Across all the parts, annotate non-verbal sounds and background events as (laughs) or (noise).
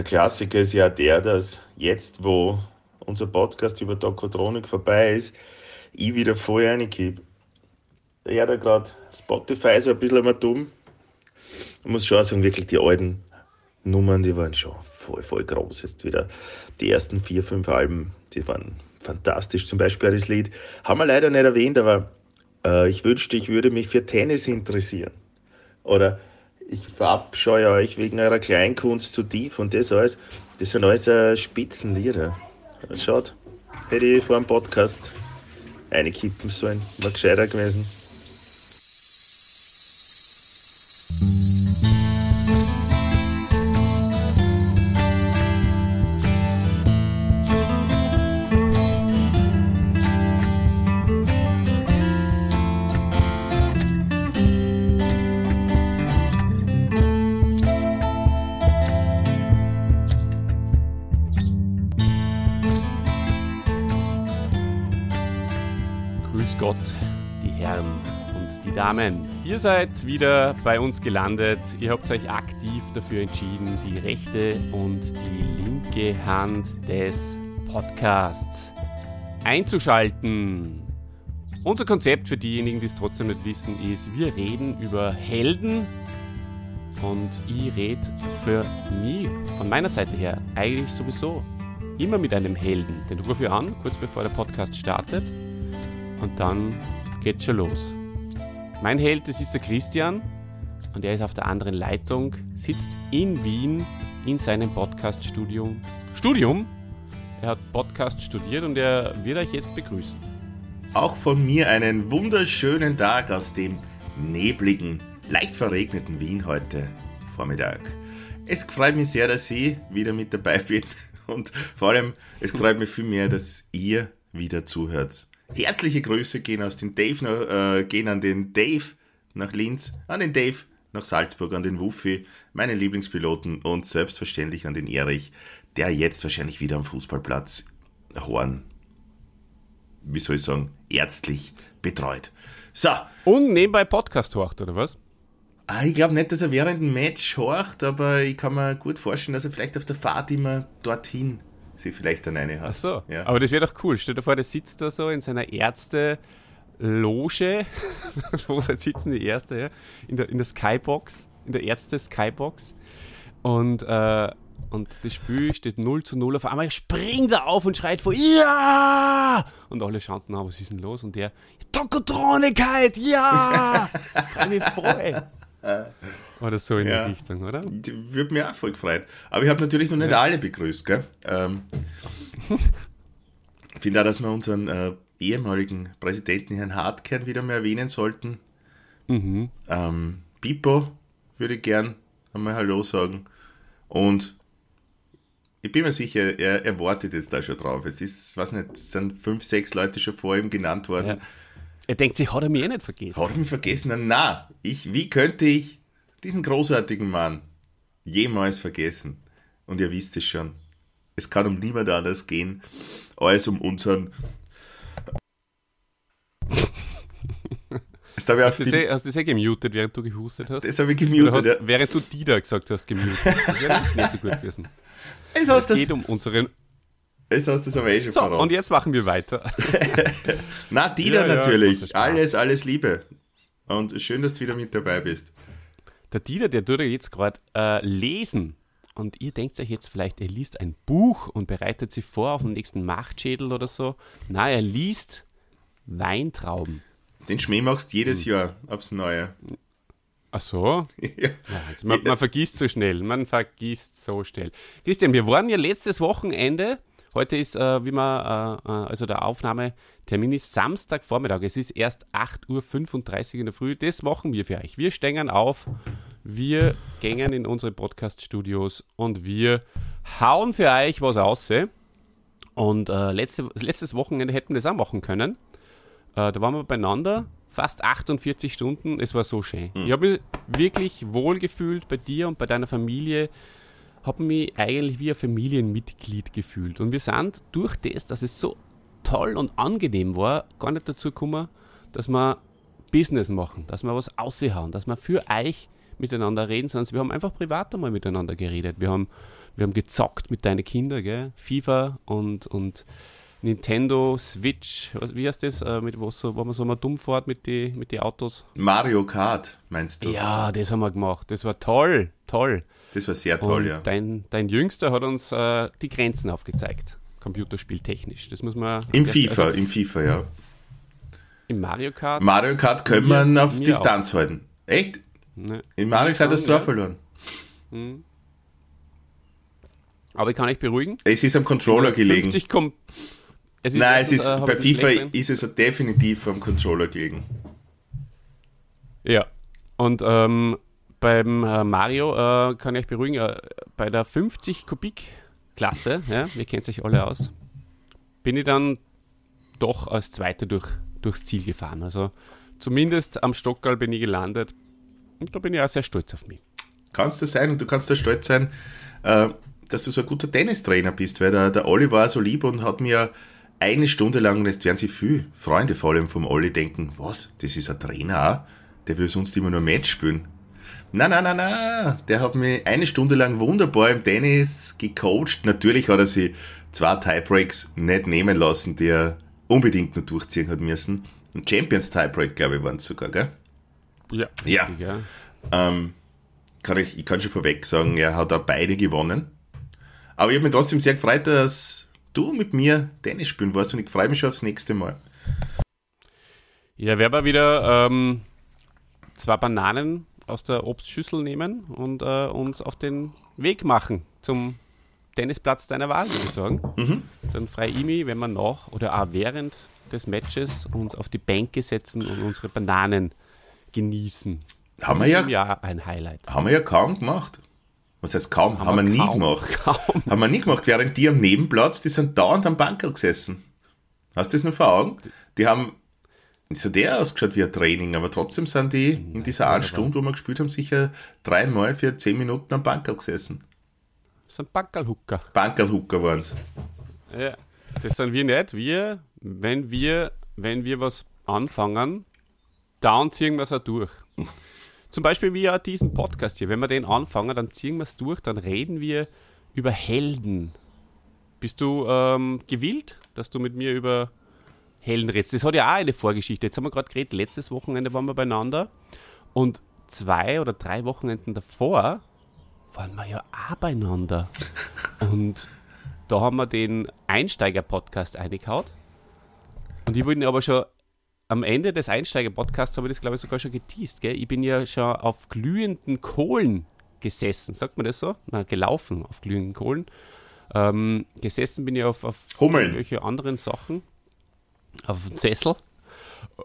der Klassiker ist ja der, dass jetzt, wo unser Podcast über Tokotronik vorbei ist, ich wieder voll reingebe. Ja, da gerade Spotify so ein bisschen mal dumm. Ich muss schon sagen, wirklich die alten Nummern, die waren schon voll, voll groß. Jetzt wieder die ersten vier, fünf Alben, die waren fantastisch. Zum Beispiel das Lied, haben wir leider nicht erwähnt, aber äh, ich wünschte, ich würde mich für Tennis interessieren. Oder ich verabscheue euch wegen eurer Kleinkunst zu tief und das alles, das sind alles äh, Spitzenlieder. Schaut, hätte ich vor dem Podcast eine kippen sollen, war gescheiter gewesen. Seid wieder bei uns gelandet. Ihr habt euch aktiv dafür entschieden, die rechte und die linke Hand des Podcasts einzuschalten. Unser Konzept für diejenigen, die es trotzdem nicht wissen, ist, wir reden über Helden und ich rede für mich, von meiner Seite her, eigentlich sowieso immer mit einem Helden. Den rufe ich an, kurz bevor der Podcast startet und dann geht's schon los. Mein Held, das ist der Christian und er ist auf der anderen Leitung, sitzt in Wien in seinem Podcast-Studium. Studium? Er hat Podcast studiert und er wird euch jetzt begrüßen. Auch von mir einen wunderschönen Tag aus dem nebligen, leicht verregneten Wien heute Vormittag. Es freut mich sehr, dass ich wieder mit dabei bin (laughs) und vor allem, es freut mich viel mehr, dass ihr wieder zuhört. Herzliche Grüße gehen, aus den Dave, äh, gehen an den Dave nach Linz, an den Dave nach Salzburg, an den Wuffi, meine Lieblingspiloten und selbstverständlich an den Erich, der jetzt wahrscheinlich wieder am Fußballplatz Horn, wie soll ich sagen, ärztlich betreut. So. Und nebenbei Podcast horcht, oder was? Ah, ich glaube nicht, dass er während dem Match horcht, aber ich kann mir gut vorstellen, dass er vielleicht auf der Fahrt immer dorthin sie vielleicht dann eine hat. Ach so, ja. aber das wäre doch cool. Stell dir vor, der sitzt da so in seiner Ärzte- Loge, (laughs) wo sitzen die Ärzte, ja? in, der, in der Skybox, in der Ärzte-Skybox. Und, äh, und das Spiel steht 0 zu 0. Auf einmal springt er auf und schreit vor, ja! Und alle schauen nach, was ist denn los? Und der, Tokotronikheit, ja! Freue mich voll. Oder so in ja. die Richtung, oder? Würde mir auch voll gefreut. Aber ich habe natürlich noch nicht ja. alle begrüßt, gell? Ähm, (laughs) ich finde auch, dass wir unseren äh, ehemaligen Präsidenten, Herrn Hartkern, wieder mal erwähnen sollten. Mhm. Ähm, Pipo würde ich gern einmal Hallo sagen. Und ich bin mir sicher, er, er wartet jetzt da schon drauf. Es ist, weiß nicht, es sind fünf, sechs Leute schon vor ihm genannt worden. Ja. Er denkt sich, hat er mich eh nicht vergessen. Hat er mich vergessen? Na, ich, wie könnte ich diesen großartigen Mann jemals vergessen. Und ihr wisst es schon, es kann um niemand anders gehen, als um unseren. Jetzt habe ich hast, du das, hast du das eh gemutet, während du gehustet hast? Das habe ich gemutet, hast, ja. Während du Dida gesagt hast, gemutet. Das wäre (laughs) nicht so gut gewesen. Es, es geht das, um unseren... Jetzt hast du es aber eh schon so, verraten. und jetzt machen wir weiter. (laughs) Na, Dida ja, natürlich. Ja, alles, alles Liebe. Und schön, dass du wieder mit dabei bist. Der Dieter, der tut ja jetzt gerade äh, lesen. Und ihr denkt euch jetzt vielleicht, er liest ein Buch und bereitet sich vor auf den nächsten Machtschädel oder so. Nein, er liest Weintrauben. Den Schmäh machst du jedes hm. Jahr aufs Neue. Ach so? (laughs) ja. Man, man, vergisst so schnell. Man vergisst so schnell. Christian, wir waren ja letztes Wochenende. Heute ist, äh, wie man, äh, äh also der Aufnahmetermin ist Samstagvormittag. Es ist erst 8.35 Uhr in der Früh. Das machen wir für euch. Wir stehen auf wir gehen in unsere Podcast-Studios und wir hauen für euch was aus. Und äh, letzte, letztes Wochenende hätten wir das auch machen können. Äh, da waren wir beieinander, fast 48 Stunden. Es war so schön. Mhm. Ich habe mich wirklich wohl gefühlt bei dir und bei deiner Familie. Habe mich eigentlich wie ein Familienmitglied gefühlt. Und wir sind durch das, dass es so toll und angenehm war, gar nicht dazu gekommen, dass wir Business machen, dass wir was aushauen, dass wir für euch miteinander reden, sondern wir haben einfach privat einmal miteinander geredet. Wir haben wir haben gezockt mit deinen Kindern, gell? FIFA und, und Nintendo Switch, was, wie heißt das, äh, mit, wo, so, wo man so mal dumm fährt mit den mit die Autos? Mario Kart, meinst du? Ja, das haben wir gemacht. Das war toll, toll. Das war sehr toll, und ja. Dein, dein Jüngster hat uns äh, die Grenzen aufgezeigt, computerspieltechnisch. Das muss man. Im FIFA, also, im FIFA, ja. Im Mario Kart? Mario Kart können man auf Distanz auch. halten. Echt? Ne. In Mario Kart hast du auch verloren. Hm. Aber ich kann euch beruhigen. Es ist am Controller gelegen. es Nein, es ist, äh, bei FIFA ist es definitiv am Controller gelegen. Ja. Und ähm, beim äh, Mario äh, kann ich euch beruhigen, äh, bei der 50 Kubik Klasse, ja, ihr kennt sich alle aus, bin ich dann doch als Zweiter durch, durchs Ziel gefahren. Also zumindest am Stockerl bin ich gelandet. Und da bin ich auch sehr stolz auf mich. Kannst du sein und du kannst da stolz sein, äh, dass du so ein guter Tennistrainer bist, weil der, der Olli war so lieb und hat mir eine Stunde lang, und jetzt werden sich viele Freunde vor allem vom Olli denken, was, das ist ein Trainer? Der will sonst immer nur Match spielen. Nein, nein, nein, nein. Der hat mich eine Stunde lang wunderbar im Tennis gecoacht. Natürlich hat er sich zwei Tiebreaks nicht nehmen lassen, die er unbedingt nur durchziehen hat müssen. Ein Champions Tiebreak, glaube ich, waren es sogar, gell? Ja. Ja. ja. Ähm, kann ich, ich kann schon vorweg sagen, er hat auch beide gewonnen. Aber ich habe mich trotzdem sehr gefreut, dass du mit mir Tennis spielen warst und ich freue mich schon aufs nächste Mal. Ja, werden wir wieder ähm, zwei Bananen aus der Obstschüssel nehmen und äh, uns auf den Weg machen zum Tennisplatz deiner Wahl, würde ich sagen. Mhm. Dann frei mich, wenn wir nach oder auch während des Matches uns auf die Bänke setzen und unsere Bananen genießen. Haben wir ja, ja ein Highlight. Haben wir ja kaum gemacht. Was heißt kaum? Haben, haben wir, nie kaum, gemacht. (laughs) Kaum. Haben wir nie gemacht. Während die am Nebenplatz, die sind dauernd am Bankerl gesessen. Hast du das nur vor Augen? Die haben ist ja der ausgeschaut wie ein Training, aber trotzdem sind die in dieser einen Stunde, wo wir gespielt haben, sicher dreimal für zehn Minuten am Bankerl gesessen. Das sind Bankerlhucker. Bankerlhucker waren es. Ja, das sind wir nicht. Wir, wenn wir, wenn wir was anfangen, dann ziehen wir es auch durch. Zum Beispiel wie ja diesen Podcast hier. Wenn wir den anfangen, dann ziehen wir es durch, dann reden wir über Helden. Bist du ähm, gewillt, dass du mit mir über Heldenrätsel. Das hat ja auch eine Vorgeschichte. Jetzt haben wir gerade geredet, letztes Wochenende waren wir beieinander und zwei oder drei Wochenenden davor waren wir ja auch beieinander. (laughs) und da haben wir den Einsteiger-Podcast eingehaut. Und ich wollte aber schon am Ende des Einsteiger-Podcasts habe ich das, glaube ich, sogar schon geteased. Gell? Ich bin ja schon auf glühenden Kohlen gesessen, sagt man das so? Na, gelaufen auf glühenden Kohlen. Ähm, gesessen bin ich auf, auf irgendwelche anderen Sachen auf dem Sessel. (laughs)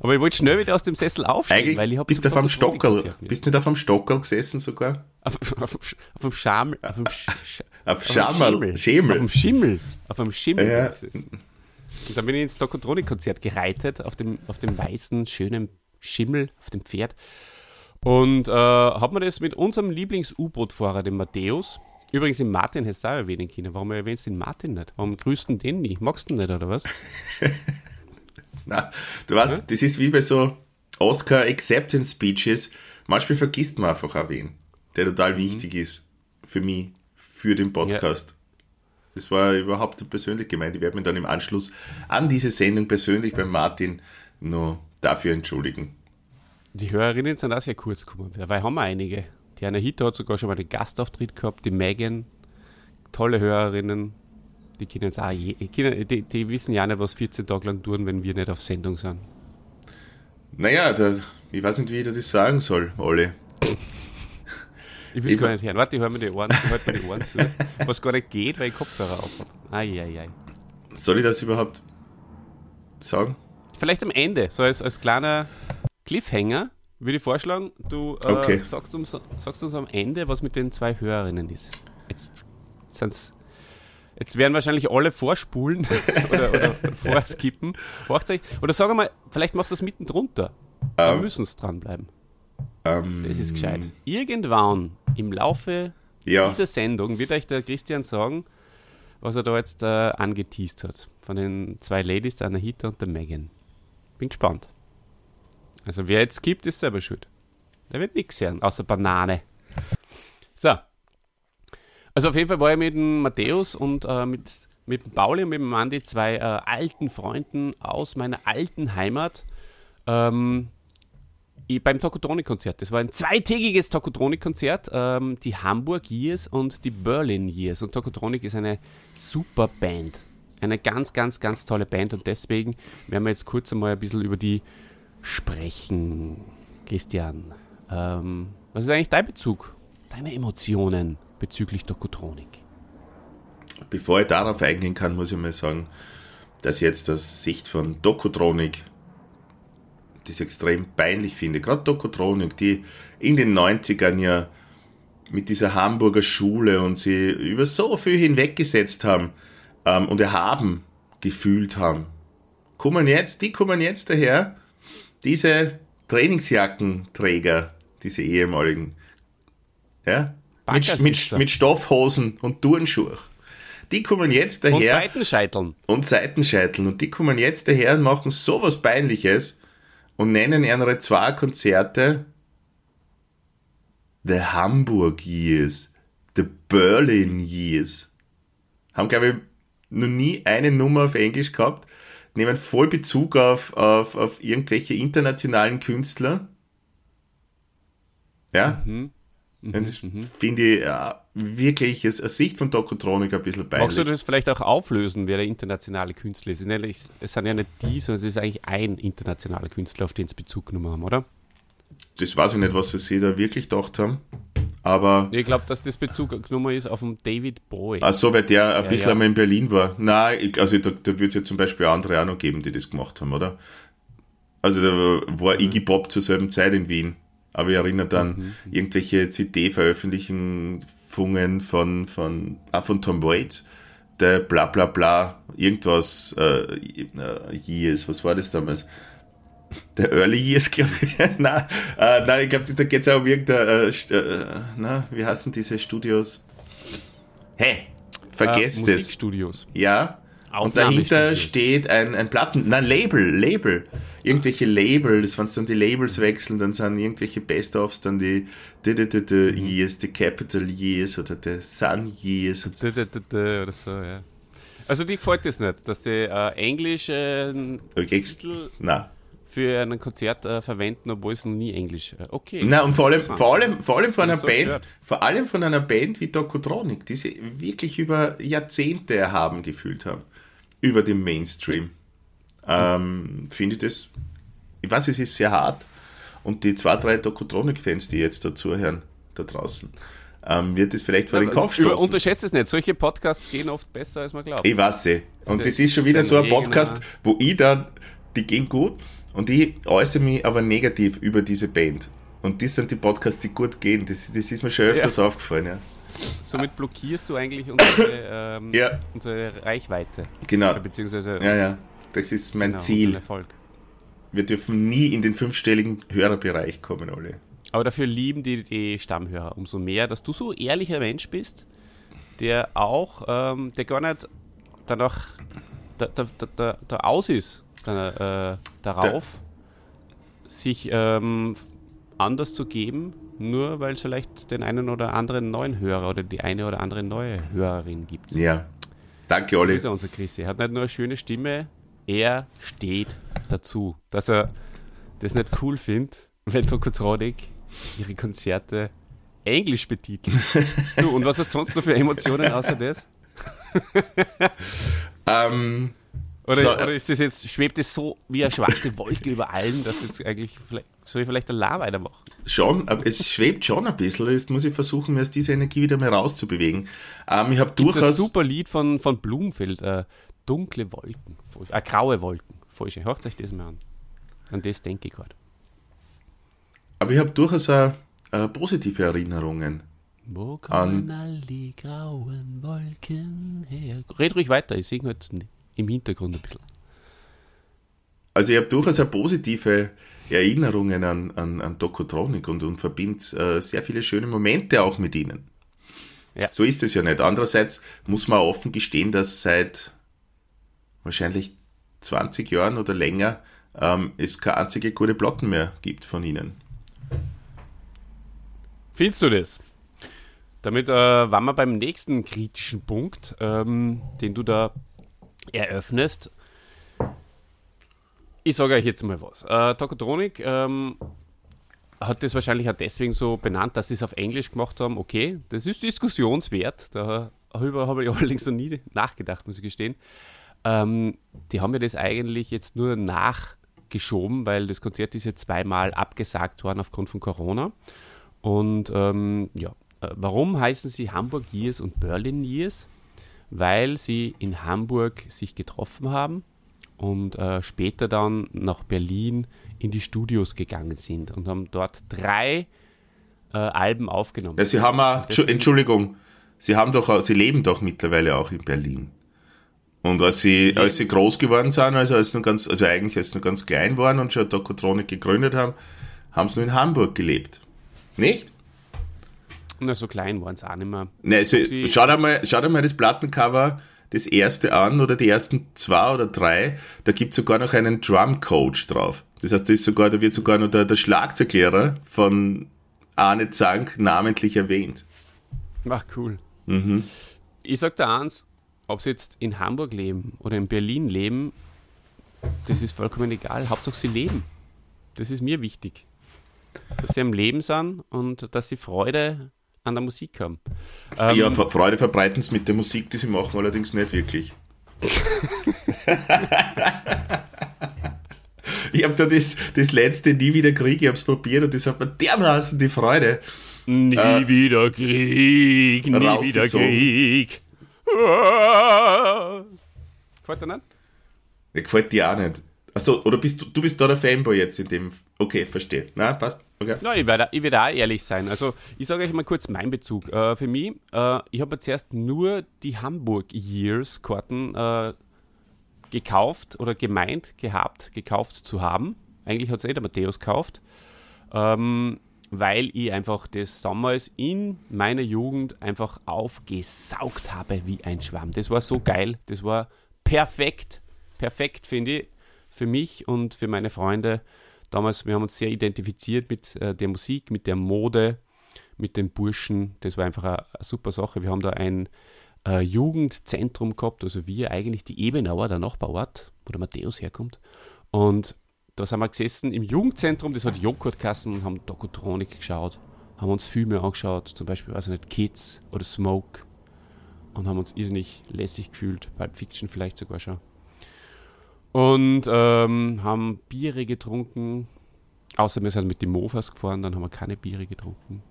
Aber ich wollte schnell wieder aus dem Sessel aufstehen, Eigentlich weil ich bist du auf dem Stockerl, bist nicht auf dem Stockerl gesessen sogar? Auf, auf, auf dem Schamel, auf dem, Sch auf Schamel, Schimmel. Auf dem Schimmel, auf dem Schimmel ja. gesessen. Und dann bin ich ins Tokotronik-Konzert gereitet, auf dem, auf dem weißen, schönen Schimmel, auf dem Pferd. Und äh, habe mir das mit unserem Lieblings-U-Boot-Fahrer, dem Matthäus, Übrigens, den Martin hättest du auch erwähnen können. Warum erwähnst du den Martin nicht? Warum grüßt du den nicht? Magst du ihn nicht, oder was? (laughs) Na, du weißt, ja? das ist wie bei so Oscar Acceptance Speeches. Manchmal vergisst man einfach auch wen, der total mhm. wichtig ist für mich, für den Podcast. Ja. Das war überhaupt persönlich gemeint. Ich werde mich dann im Anschluss an diese Sendung persönlich beim Martin nur dafür entschuldigen. Die Hörerinnen sind auch sehr kurz gekommen, weil haben wir einige. Die Anna Hita hat sogar schon mal einen Gastauftritt gehabt, die Megan, tolle Hörerinnen, die kennen auch je, die, die, wissen ja nicht, was 14 Tage lang tun, wenn wir nicht auf Sendung sind. Naja, das, ich weiß nicht, wie ich das sagen soll, Olli. Ich will es gar nicht hören. Warte, ich höre mir die Ohren, ich mir die Ohren zu. Was gar nicht geht, weil ich Kopfhörer auf habe. Eieiei. Soll ich das überhaupt sagen? Vielleicht am Ende, so als, als kleiner Cliffhanger würde ich vorschlagen, du äh, okay. sagst, uns, sagst, uns, am Ende, was mit den zwei Hörerinnen ist. Jetzt sind's. Jetzt werden wahrscheinlich alle vorspulen (laughs) oder, oder vorskippen. Oder sag mal, vielleicht machst du es mitten drunter. Wir um, müssen es dranbleiben. Um, das ist gescheit. Irgendwann im Laufe ja. dieser Sendung wird euch der Christian sagen, was er da jetzt äh, angeteased hat. Von den zwei Ladies, der Anahita und der Megan. Bin gespannt. Also wer jetzt gibt, ist selber schuld. Der wird nichts hören, außer Banane. So. Also auf jeden Fall war ich mit dem Matthäus und äh, mit, mit dem Pauli und mit dem Andi zwei äh, alten Freunden aus meiner alten Heimat ähm, beim Tokotronic-Konzert. Das war ein zweitägiges Tokotronic-Konzert, ähm, die Hamburg Years und die Berlin Years. Und Tokotronic ist eine super Band. Eine ganz, ganz, ganz tolle Band und deswegen werden wir jetzt kurz einmal ein bisschen über die sprechen. Christian, ähm, was ist eigentlich dein Bezug, deine Emotionen bezüglich Tokotronik? Bevor ich darauf eingehen kann, muss ich mal sagen, dass ich jetzt aus Sicht von Dokotronik das extrem peinlich finde. Gerade Dokotronik, die in den 90ern ja mit dieser Hamburger Schule und sie über so viel hinweggesetzt haben ähm, und erhaben gefühlt haben, kommen jetzt, die kommen jetzt daher, diese Trainingsjackenträger, diese ehemaligen, ja, mit, mit, mit, Stoffhosen und Turnschuhe. Die kommen jetzt daher. Und Seitenscheiteln. Und Seitenscheiteln. Und die kommen jetzt daher und machen sowas Peinliches und nennen ihre zwei Konzerte The Hamburg Years, The Berlin Years. Haben, glaube ich, noch nie eine Nummer auf Englisch gehabt. Nehmen voll Bezug auf, auf, auf irgendwelche internationalen Künstler. Ja? Mhm. Mhm, das mhm. finde ich ja, wirklich aus Sicht von Tokotronik ein bisschen peinlich. Magst du das vielleicht auch auflösen, wer der internationale Künstler ist? Es sind ja nicht die, sondern es ist eigentlich ein internationaler Künstler, auf den sie Bezug genommen haben, oder? Das weiß ich nicht, was sie da wirklich gedacht haben. Aber. Ich glaube, dass das Bezug genommen ist auf den David Bowie. Ach so, weil der ein ja, bisschen ja. einmal in Berlin war. Nein, also da, da wird es ja zum Beispiel andere auch noch geben, die das gemacht haben, oder? Also da war mhm. Iggy Pop zur selben Zeit in Wien. Aber ich erinnere dann mhm. mhm. irgendwelche CD-Veröffentlichungen von, von, ah, von Tom Waits, der bla bla bla, irgendwas, äh, äh, Years, was war das damals? Der Early Years, glaube (laughs) ich. nein, äh, nein, ich glaube, da geht es auch um irgendeine, äh, äh, na, wie heißen diese Studios? Hä? Hey, vergesst äh, es. Studios. Ja. Und dahinter steht ein, ein Platten, nein, Label, Label irgendwelche Labels, wenn dann die Labels wechseln, dann sind irgendwelche Best-ofs dann die, die, die, die, die Years, die Capital Years oder die Sun Years. Oder so, ja. Also dir gefällt das nicht, dass die äh, englische äh, Titel für ein Konzert äh, verwenden, obwohl es noch nie Englisch äh, Okay. Na und vor allem, vor allem, vor allem von einer so Band, stört. vor allem von einer Band wie Dokotronic, die sie wirklich über Jahrzehnte erhaben gefühlt haben. Über den Mainstream ähm, finde ich das, ich weiß, es ist sehr hart und die zwei, drei Tokotronic-Fans, die jetzt dazuhören, da draußen, ähm, wird es vielleicht vor ja, den Kopf stoßen. Unterschätzt es nicht, solche Podcasts gehen oft besser, als man glaubt. Ich weiß eh. Und das ist schon wieder so ein Podcast, wo ich dann, die gehen gut und ich äußere mich aber negativ über diese Band. Und das sind die Podcasts, die gut gehen. Das, das ist mir schon öfters ja. aufgefallen, ja. Somit blockierst du eigentlich unsere, ähm, ja. unsere Reichweite. Genau. Beziehungsweise ja, ja. Das ist mein genau, Ziel. Erfolg. Wir dürfen nie in den fünfstelligen Hörerbereich kommen, alle. Aber dafür lieben die, die Stammhörer umso mehr, dass du so ehrlicher Mensch bist, der auch, ähm, der gar nicht danach da, da, da, da aus ist, äh, darauf, sich ähm, anders zu geben, nur weil es vielleicht den einen oder anderen neuen Hörer oder die eine oder andere neue Hörerin gibt. Ja. Danke, Olli. So ist er, unser Christi. Er hat nicht nur eine schöne Stimme, er steht dazu, dass er das nicht cool findet, wenn Tokotronic ihre Konzerte englisch betitelt. (laughs) du, und was hast du sonst noch für Emotionen außer das? ähm, oder, so, oder, ist das jetzt, schwebt es so wie eine schwarze Wolke über allen, dass jetzt eigentlich, soll ich vielleicht allein weitermachen? Schon, aber es schwebt schon ein bisschen. Jetzt muss ich versuchen, mir aus dieser Energie wieder mal rauszubewegen. Ähm, ich habe durchaus. ein super Lied von, von Blumfeld, äh, dunkle Wolken, äh, graue Wolken, falsch. Hört euch das mal an. An das denke ich gerade. Aber ich habe durchaus auch, äh, positive Erinnerungen. Wo kommen all die grauen Wolken her? Red ruhig weiter, ich singe halt im Hintergrund ein bisschen. Also ich habe durchaus auch positive Erinnerungen an, an, an Dokotronic und, und verbinde äh, sehr viele schöne Momente auch mit ihnen. Ja. So ist es ja nicht. Andererseits muss man offen gestehen, dass seit wahrscheinlich 20 Jahren oder länger ähm, es keine einzige gute Platten mehr gibt von ihnen. Findest du das? Damit äh, waren wir beim nächsten kritischen Punkt, ähm, den du da eröffnest. Ich sage euch jetzt mal was. Äh, Tokotronic ähm, hat das wahrscheinlich auch deswegen so benannt, dass sie es auf Englisch gemacht haben. Okay, das ist diskussionswert. Darüber habe ich (laughs) allerdings noch nie nachgedacht, muss ich gestehen. Ähm, die haben ja das eigentlich jetzt nur nachgeschoben, weil das Konzert ist jetzt zweimal abgesagt worden aufgrund von Corona. Und ähm, ja, äh, warum heißen sie Hamburg Years und Berlin Years? Weil sie in Hamburg sich getroffen haben und äh, später dann nach Berlin in die Studios gegangen sind und haben dort drei äh, Alben aufgenommen. Ja, sie haben auch, Entschuldigung, sie haben doch, sie leben doch mittlerweile auch in Berlin. Und als sie, als sie groß geworden sind, also als noch ganz, also eigentlich als sie noch ganz klein waren und schon Dokotronik gegründet haben, haben sie nur in Hamburg gelebt. Nicht? Na, so klein waren sie auch nicht mehr. Ne, also, schau, dir mal, schau dir mal das Plattencover das erste an oder die ersten zwei oder drei, da gibt es sogar noch einen Drum-Coach drauf. Das heißt, da, ist sogar, da wird sogar noch der, der Schlagzeuglehrer von Arne Zank namentlich erwähnt. Ach, cool. Mhm. Ich sag dir eins, ob sie jetzt in Hamburg leben oder in Berlin leben, das ist vollkommen egal. Hauptsache sie leben. Das ist mir wichtig. Dass sie am Leben sind und dass sie Freude an der Musik haben. Ähm, ja, Freude verbreiten es mit der Musik, die sie machen, allerdings nicht wirklich. (laughs) ich habe da das, das letzte Nie wieder Krieg, ich habe es probiert und das hat mir dermaßen die Freude. Nie äh, wieder Krieg, nie wieder Krieg. Gefällt dir nicht? Ja, gefällt dir auch nicht. Achso, oder bist du, du bist da der Fanboy jetzt in dem. Okay, verstehe. Na, passt. Okay. Ja, ich werde, ich werde auch ehrlich sein. Also, ich sage euch mal kurz meinen Bezug. Äh, für mich, äh, ich habe zuerst nur die Hamburg Years Karten äh, gekauft oder gemeint gehabt, gekauft zu haben. Eigentlich hat es eh der Matthäus gekauft. Ähm, weil ich einfach das damals in meiner Jugend einfach aufgesaugt habe wie ein Schwamm. Das war so geil, das war perfekt, perfekt finde ich für mich und für meine Freunde. Damals, wir haben uns sehr identifiziert mit äh, der Musik, mit der Mode, mit den Burschen. Das war einfach eine, super Sache. Wir haben da ein äh, Jugendzentrum gehabt, also wir eigentlich die Ebenauer, der Nachbarort, wo der Matthäus herkommt. Und da sind wir gesessen im Jugendzentrum, das hat Joghurtkassen und haben Dokotronik geschaut, haben uns Filme angeschaut, zum Beispiel, also nicht Kids oder Smoke und haben uns irrsinnig lässig gefühlt, Pulp Fiction vielleicht sogar schon. Und ähm, haben Biere getrunken, außer wir sind mit den Mofas gefahren, dann haben wir keine Biere getrunken.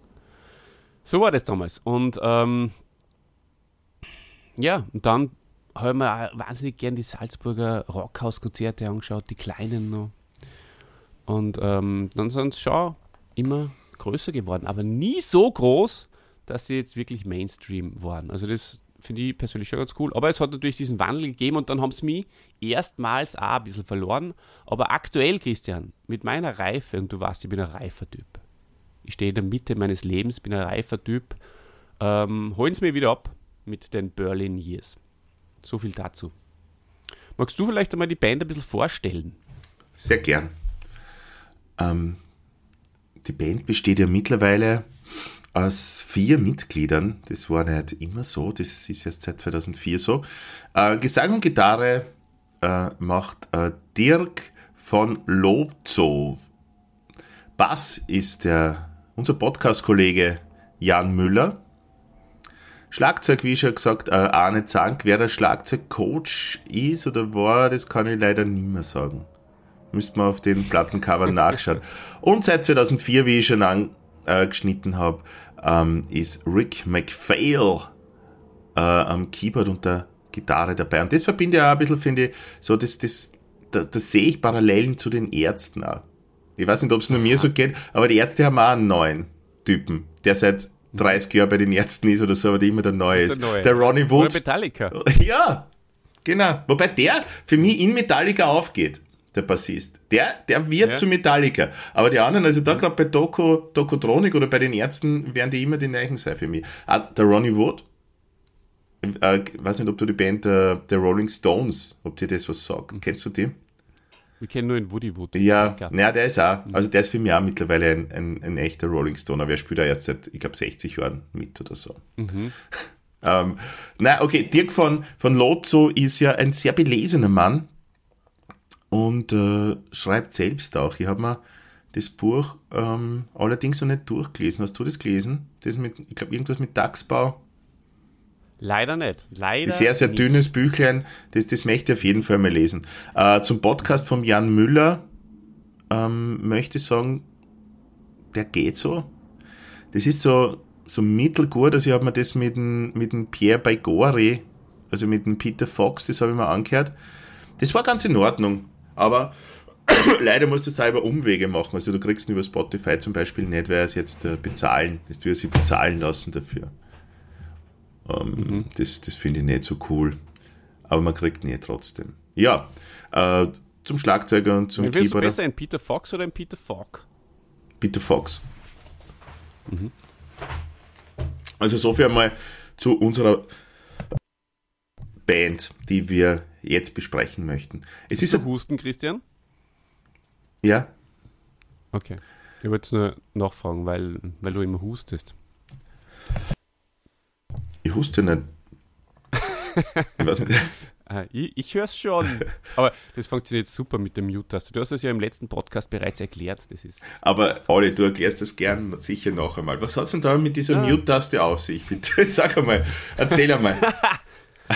So war das damals. Und ähm, ja, und dann haben wir wahnsinnig gern die Salzburger Rockhaus-Konzerte angeschaut, die kleinen noch. Und ähm, dann sind sie schon immer größer geworden, aber nie so groß, dass sie jetzt wirklich Mainstream waren. Also das finde ich persönlich schon ganz cool. Aber es hat natürlich diesen Wandel gegeben und dann haben sie mich erstmals auch ein bisschen verloren. Aber aktuell, Christian, mit meiner Reife, und du weißt, ich bin ein reifer Typ. Ich stehe in der Mitte meines Lebens, bin ein reifer Typ. Ähm, holen sie mir wieder ab mit den Berlin Years. So viel dazu. Magst du vielleicht einmal die Band ein bisschen vorstellen? Sehr gern. Ähm, die Band besteht ja mittlerweile aus vier Mitgliedern. Das war nicht immer so, das ist erst seit 2004 so. Äh, Gesang und Gitarre äh, macht äh, Dirk von Lobzow. Bass ist der, unser Podcast-Kollege Jan Müller. Schlagzeug, wie schon gesagt, äh, Arne Zank. Wer der Schlagzeugcoach ist oder war, das kann ich leider nicht mehr sagen. Müsste man auf den Plattencover (laughs) nachschauen. Und seit 2004, wie ich schon angeschnitten habe, ähm, ist Rick McPhail äh, am Keyboard und der Gitarre dabei. Und das verbinde ich auch ein bisschen, finde ich, so, das, das, das, das sehe ich Parallelen zu den Ärzten auch. Ich weiß nicht, ob es nur mir so geht, aber die Ärzte haben auch einen neuen Typen, der seit 30 Jahren bei den Ärzten ist oder so, aber der immer der Neue ist. Der, neue. der Ronnie Wood. Oder Metallica. Ja, genau. Wobei der für mich in Metallica aufgeht der Bassist. Der, der wird ja. zu Metallica. Aber die anderen, also da gerade bei Doku, Dokotronik oder bei den Ärzten, werden die immer die Neichen sein für mich. Ah, der Ronnie Wood, äh, weiß nicht, ob du die Band äh, der Rolling Stones, ob dir das was sagt. Kennst du die? Wir kennen nur den Woody Wood. Ja, naja, der ist auch, also der ist für mich auch mittlerweile ein, ein, ein echter Rolling Stone, aber er spielt da erst seit, ich glaube, 60 Jahren mit oder so. Mhm. (laughs) ähm, na, okay, Dirk von, von Lotso ist ja ein sehr belesener Mann und äh, schreibt selbst auch. Ich habe mir das Buch ähm, allerdings noch nicht durchgelesen. Hast du das gelesen? Das mit, ich glaube, irgendwas mit Dachsbau. Leider nicht. Leider sehr, sehr nicht. dünnes Büchlein. Das, das möchte ich auf jeden Fall mal lesen. Äh, zum Podcast von Jan Müller ähm, möchte ich sagen, der geht so. Das ist so, so mittelgut. Also ich habe mir das mit dem, mit dem Pierre Baigori, also mit dem Peter Fox, das habe ich mir angehört. Das war ganz in Ordnung. Aber (clears throat) leider musst du selber Umwege machen. Also du kriegst ihn über Spotify zum Beispiel nicht, weil er es jetzt äh, bezahlen, das wir sie bezahlen lassen dafür. Ähm, mhm. Das, das finde ich nicht so cool. Aber man kriegt ihn eh trotzdem. Ja, äh, zum Schlagzeuger und zum Keyboarder. Keyboarder. besser ein Peter Fox oder ein Peter Falk? Peter Fox. Mhm. Also so viel einmal zu unserer Band, die wir jetzt besprechen möchten. Es ist, ist Husten, Christian? Ja. Okay. Ich wollte nur nachfragen, weil, weil du immer hustest. Ich huste nicht. ich. (laughs) Ah, ich, höre es schon. Aber das funktioniert super mit der Mute-Taste. Du hast es ja im letzten Podcast bereits erklärt. Das ist Aber Olli, du erklärst das gern sicher noch einmal. Was hat es denn da mit dieser ja. Mute-Taste auf sich? Bitte (laughs) sag einmal, erzähl einmal. (laughs)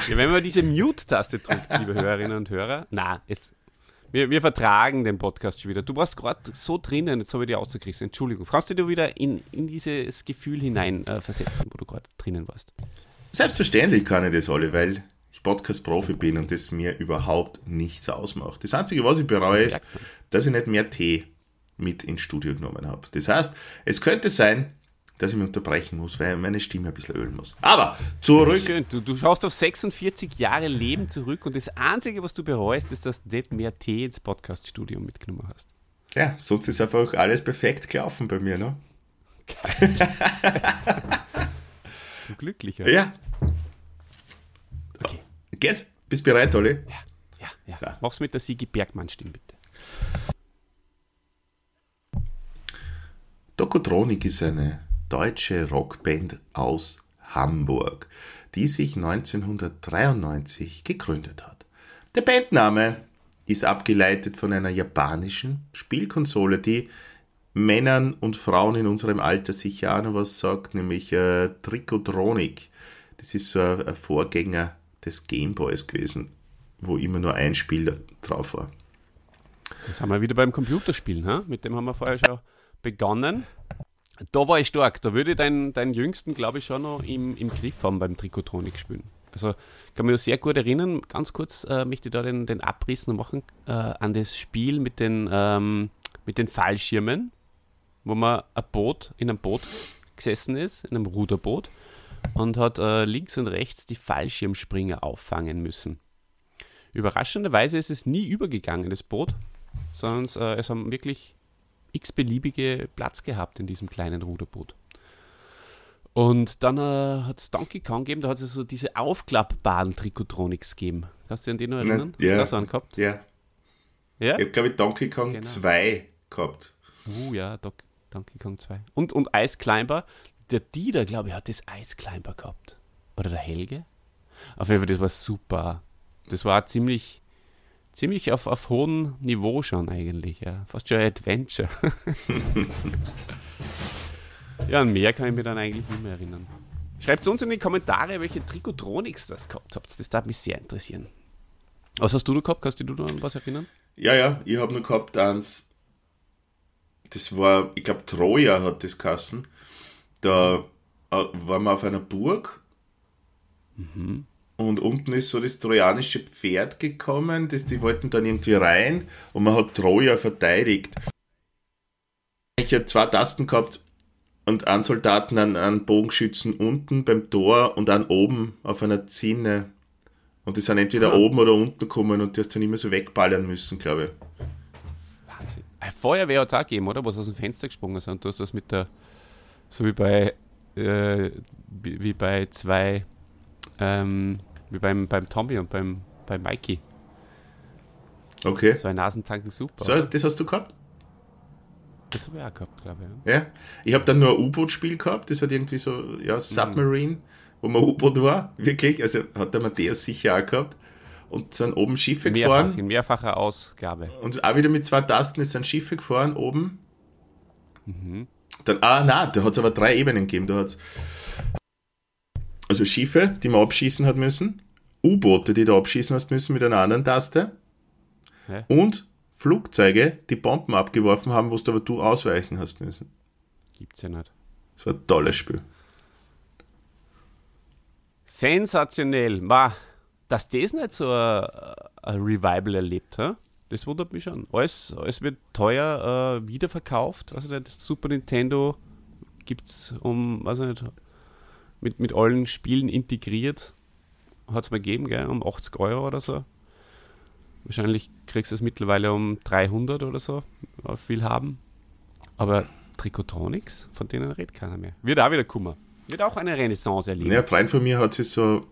ja, wenn man diese Mute-Taste drückt, (laughs) liebe Hörerinnen und Hörer, na, jetzt wir, wir vertragen den Podcast schon wieder. Du warst gerade so drinnen, jetzt habe ich dich ausgekriegt. Entschuldigung. Kannst du dir wieder in, in dieses Gefühl hinein äh, versetzen, wo du gerade drinnen warst? Selbstverständlich kann ich das alle, weil ich Podcast-Profi bin und das mir überhaupt nichts ausmacht. Das Einzige, was ich bereue, ist, dass ich nicht mehr Tee mit ins Studio genommen habe. Das heißt, es könnte sein, dass ich mich unterbrechen muss, weil meine Stimme ein bisschen ölen muss. Aber zurück. Schön. Du, du, schaust auf 46 Jahre Leben zurück und das Einzige, was du bereust, ist, dass du nicht mehr Tee ins Podcaststudio mitgenommen hast. Ja, sonst ist einfach alles perfekt gelaufen bei mir, ne? (laughs) du glücklicher. Ja. Okay. Geht's? Bist bereit, Olli? Ja, ja, ja. So. Mach's mit der Sigi Bergmann-Stimme, bitte. Dokotronik ist eine deutsche Rockband aus Hamburg, die sich 1993 gegründet hat. Der Bandname ist abgeleitet von einer japanischen Spielkonsole, die Männern und Frauen in unserem Alter sicher auch noch was sagt, nämlich äh, Trikotronic. Das ist so ein, ein Vorgänger des Gameboys gewesen, wo immer nur ein Spiel drauf war. Das haben wir wieder beim Computerspielen, ha? mit dem haben wir vorher schon begonnen. Da war ich stark. Da würde ich deinen, deinen Jüngsten, glaube ich, schon noch im, im Griff haben beim Trikotronik spielen. Also ich kann mich sehr gut erinnern, ganz kurz äh, möchte ich da den, den Abriss noch machen, äh, an das Spiel mit den, ähm, mit den Fallschirmen, wo man ein Boot, in einem Boot gesessen ist, in einem Ruderboot, und hat äh, links und rechts die Fallschirmspringer auffangen müssen. Überraschenderweise ist es nie übergegangen, das Boot, sondern äh, es haben wirklich x-beliebige Platz gehabt in diesem kleinen Ruderboot. Und dann äh, hat es Donkey Kong gegeben, da hat es so diese aufklappbaren Trikotronics gegeben. Kannst du dich an die noch erinnern? Ja. Hast du das angehabt? Ja. ja? Ich habe, glaube ich, Donkey Kong genau. 2 gehabt. Uh, ja, Do Donkey Kong 2. Und, und Ice Climber. Der Dieter, glaube ich, hat das Ice Climber gehabt. Oder der Helge? Auf jeden Fall, das war super. Das war ziemlich ziemlich auf, auf hohem Niveau schon eigentlich, ja. Fast schon Adventure. (laughs) ja, an mehr kann ich mich dann eigentlich nicht mehr erinnern. Schreibt uns in die Kommentare, welche Trikotronics das gehabt habt. Das darf mich sehr interessieren. Was hast du noch gehabt? Kannst du dich noch an was erinnern? Ja, ja, ich habe noch gehabt eins. Das war, ich glaube, Troja hat das Kassen. Da äh, waren wir auf einer Burg. Mhm. Und unten ist so das trojanische Pferd gekommen, das, die wollten dann irgendwie rein und man hat Troja verteidigt. Ich habe zwei Tasten gehabt und einen Soldaten, einen, einen Bogenschützen unten beim Tor und einen oben auf einer Zinne. Und die sind entweder ja. oben oder unten gekommen und die hast dann immer so wegballern müssen, glaube ich. Wahnsinn. Eine Feuerwehr hat es auch gegeben, oder? Was aus dem Fenster gesprungen sind. Du hast das mit der, so wie bei, äh, wie, wie bei zwei ähm, wie beim, beim Tommy und beim, beim Mikey. Okay. Zwei Nasentanken super. So, das hast du gehabt? Das habe ich auch gehabt, glaube ich. Ja. Ich habe dann nur ein U-Boot-Spiel gehabt, das hat irgendwie so, ja, Submarine, wo man U-Boot war, wirklich. Also hat der Matthäus sicher auch gehabt. Und sind oben Schiffe Mehrfach, gefahren. in mehrfacher Ausgabe. Und auch wieder mit zwei Tasten ist sind Schiffe gefahren oben. Mhm. Dann, ah, nein, da hat es aber drei Ebenen gegeben. Da hat's also Schiffe, die man abschießen hat müssen, U-Boote, die du abschießen hast müssen mit einer anderen Taste Hä? und Flugzeuge, die Bomben abgeworfen haben, wo du aber du ausweichen hast müssen. Gibt's ja nicht. Das war ein tolles Spiel. Sensationell. Ma, dass das nicht so ein, ein Revival erlebt, hä? das wundert mich schon. Alles, alles wird teuer äh, wiederverkauft. Also nicht Super Nintendo gibt es um, weiß ich nicht, mit, mit allen Spielen integriert. Hat es mal gegeben, gell? um 80 Euro oder so. Wahrscheinlich kriegst du es mittlerweile um 300 oder so, auf viel haben. Aber Trikotronics, von denen redet keiner mehr. Wird auch wieder Kummer. Wird auch eine Renaissance erleben. Ja, ein Freund von mir hat sich so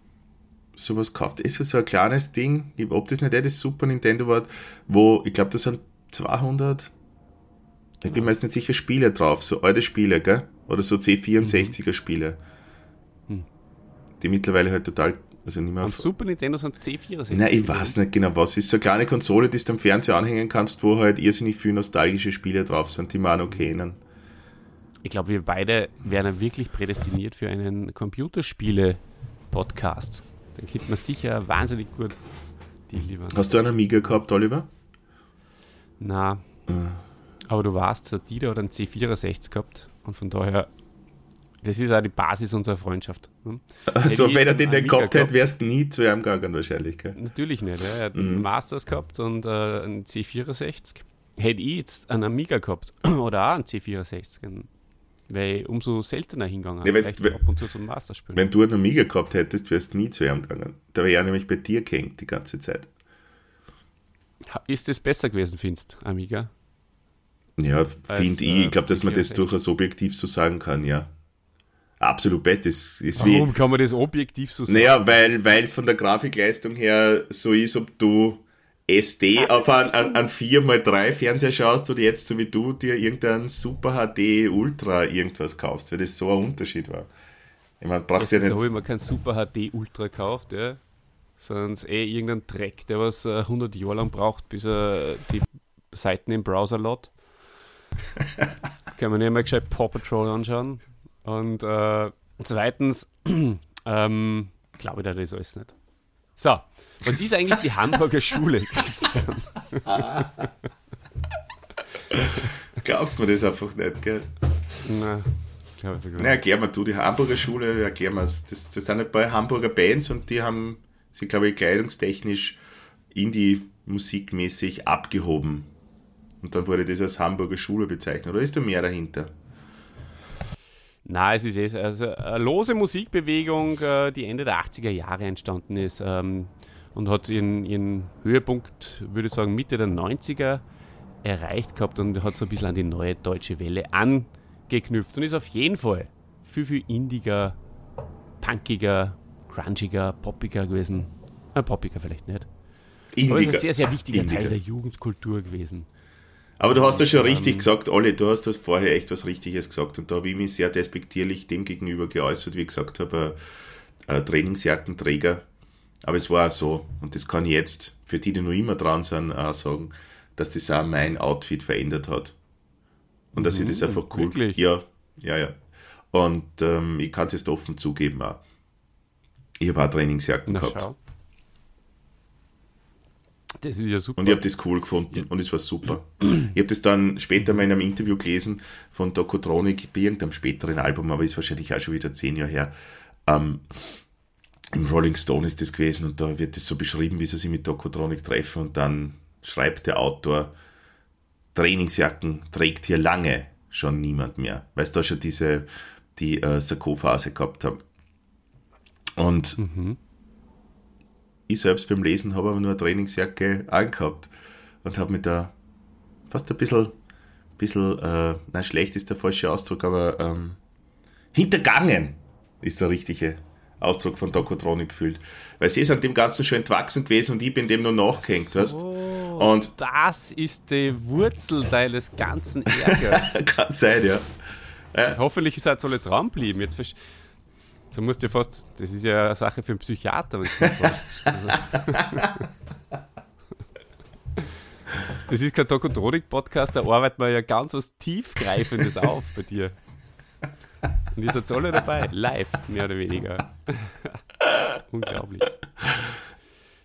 sowas gekauft. Ist so ein kleines Ding, ob das nicht das Super Nintendo war, wo, ich glaube, da sind 200, ich bin mir jetzt nicht sicher, Spiele drauf, so alte Spiele, gell? Oder so C64er Spiele. Hm. Die mittlerweile halt total, also nicht mehr auf, Super Nintendo sind C64. Nein, ich weiß nicht genau was. ist so eine kleine Konsole, die du am Fernseher anhängen kannst, wo halt irrsinnig viele nostalgische Spiele drauf sind, die man auch noch kennen. Ich glaube, wir beide wären wirklich prädestiniert für einen Computerspiele-Podcast. Dann könnte man sicher wahnsinnig gut die liefern. Hast du einen Amiga gehabt, Oliver? Na, aber du warst, hat Dieter oder ein C64 gehabt und von daher, das ist auch die Basis unserer Freundschaft. (laughs) Also, wenn er einen den nicht gehabt hätte, wärst du nie zu ihm gegangen, wahrscheinlich, gell? Natürlich nicht. Ja. Er hat Mhm. einen Masters gehabt und äh, einen C64. Hätte ich jetzt einen Amiga gehabt (clears throat) oder auch einen C64, dann wäre ich umso seltener hingegangen. Ja, wenn- ab und zu zum Master spielen. Wenn du einen Amiga gehabt hättest, wärst du nie zu ihm gegangen. Da wäre er nämlich bei dir gehängt die ganze Zeit. Ist es besser gewesen, findest Amiga? Ja, finde ich. äh, Ich glaube, dass man das 64. durchaus objektiv so sagen kann, ja. Absolut best. Das ist wie. Warum kann man das objektiv so sagen? Naja, weil, weil von der Grafikleistung her so ist, ob du SD auf einen, einen, einen 4x3 Fernseher schaust oder jetzt so wie du dir irgendeinen Super HD Ultra irgendwas kaufst, weil das so ein Unterschied war. Ich meine, brauchst ja So nicht. mir kein Super HD Ultra gekauft, ja. Sondern eh irgendein Dreck, der was äh, 100 Jahre lang braucht, bis er die Seiten im Browser lädt. (laughs) Kann man nicht mal gescheit Paw Patrol anschauen. Und äh, zweitens, (clears throat) ähm, glaube ich da das alles nicht. So, was ist eigentlich die Hamburger (laughs) Schule, Christian? Glaubst du mir das einfach nicht, gell? Na, glaube ich Na, erklär mal du, die Hamburger Schule, erklär mal. Das, das sind ein paar Hamburger Bands und die haben sie, glaube ich, kleidungstechnisch Indie-musikmäßig abgehoben. Und dann wurde das als Hamburger Schule bezeichnet. Oder ist da mehr dahinter? Nein, es ist es. Also eine lose Musikbewegung, äh, die Ende der 80er Jahre entstanden ist ähm, und hat ihren, ihren Höhepunkt, würde ich sagen, Mitte der 90er erreicht gehabt und hat so ein bisschen an die neue deutsche Welle angeknüpft und ist auf jeden Fall viel, viel indiger, punkiger, crunchiger, poppiger gewesen. Äh, poppiger vielleicht nicht. Aber es ist ein sehr, sehr wichtiger Indiger. Teil der Jugendkultur gewesen. Aber du hast das schon Ähm, richtig gesagt, Olli, du hast das vorher echt was Richtiges gesagt und da habe ich mich sehr despektierlich dem gegenüber geäußert, wie ich gesagt habe, ein, ein Trainingsjackenträger. Aber es war auch so und das kann ich jetzt, für die, die noch immer dran sind, auch sagen, dass das auch mein Outfit verändert hat. Und dass ich das einfach cool... Mhm, wirklich? Ja, ja, ja. Und ähm, ich kann es jetzt offen zugeben auch. Ich habe auch Trainingsjacken Na gehabt. schau. Das ist ja super. Und ich habe das cool gefunden und es war super. (clears throat) Ich habe das dann später mal in einem Interview gelesen von Dokotronik bei irgendeinem späteren Album, aber ist wahrscheinlich auch schon wieder zehn Jahre her. Ähm, Im Rolling Stone ist das gewesen und da wird das so beschrieben, wie sie sich mit Dokotronik treffen und dann schreibt der Autor, Trainingsjacken trägt hier lange schon niemand mehr, weil sie da schon diese die äh, Sakko-Phase gehabt haben. Und ich selbst beim Lesen habe aber nur eine Trainingsjacke angehabt und habe mich da fast ein bisschen, bisschen äh, nein, schlecht ist der falsche Ausdruck, aber ähm, hintergangen ist der richtige Ausdruck von Dokotronik gefühlt. Weil sie ist an dem Ganzen schon entwachsen gewesen und ich bin dem nur nachgehängt, weißt Oh, und das ist die Wurzel deines ganzen Ärgers. (laughs) Kann sein, ja. Äh. Hoffentlich seid ihr alle dran geblieben. Jetzt so musst du fast, das ist ja eine Sache für einen Psychiater. Also, (laughs) das ist kein Tokotronik-Podcast, da arbeitet man ja ganz was Tiefgreifendes auf bei dir. Und ihr seid alle dabei, live, mehr oder weniger. (laughs) Unglaublich.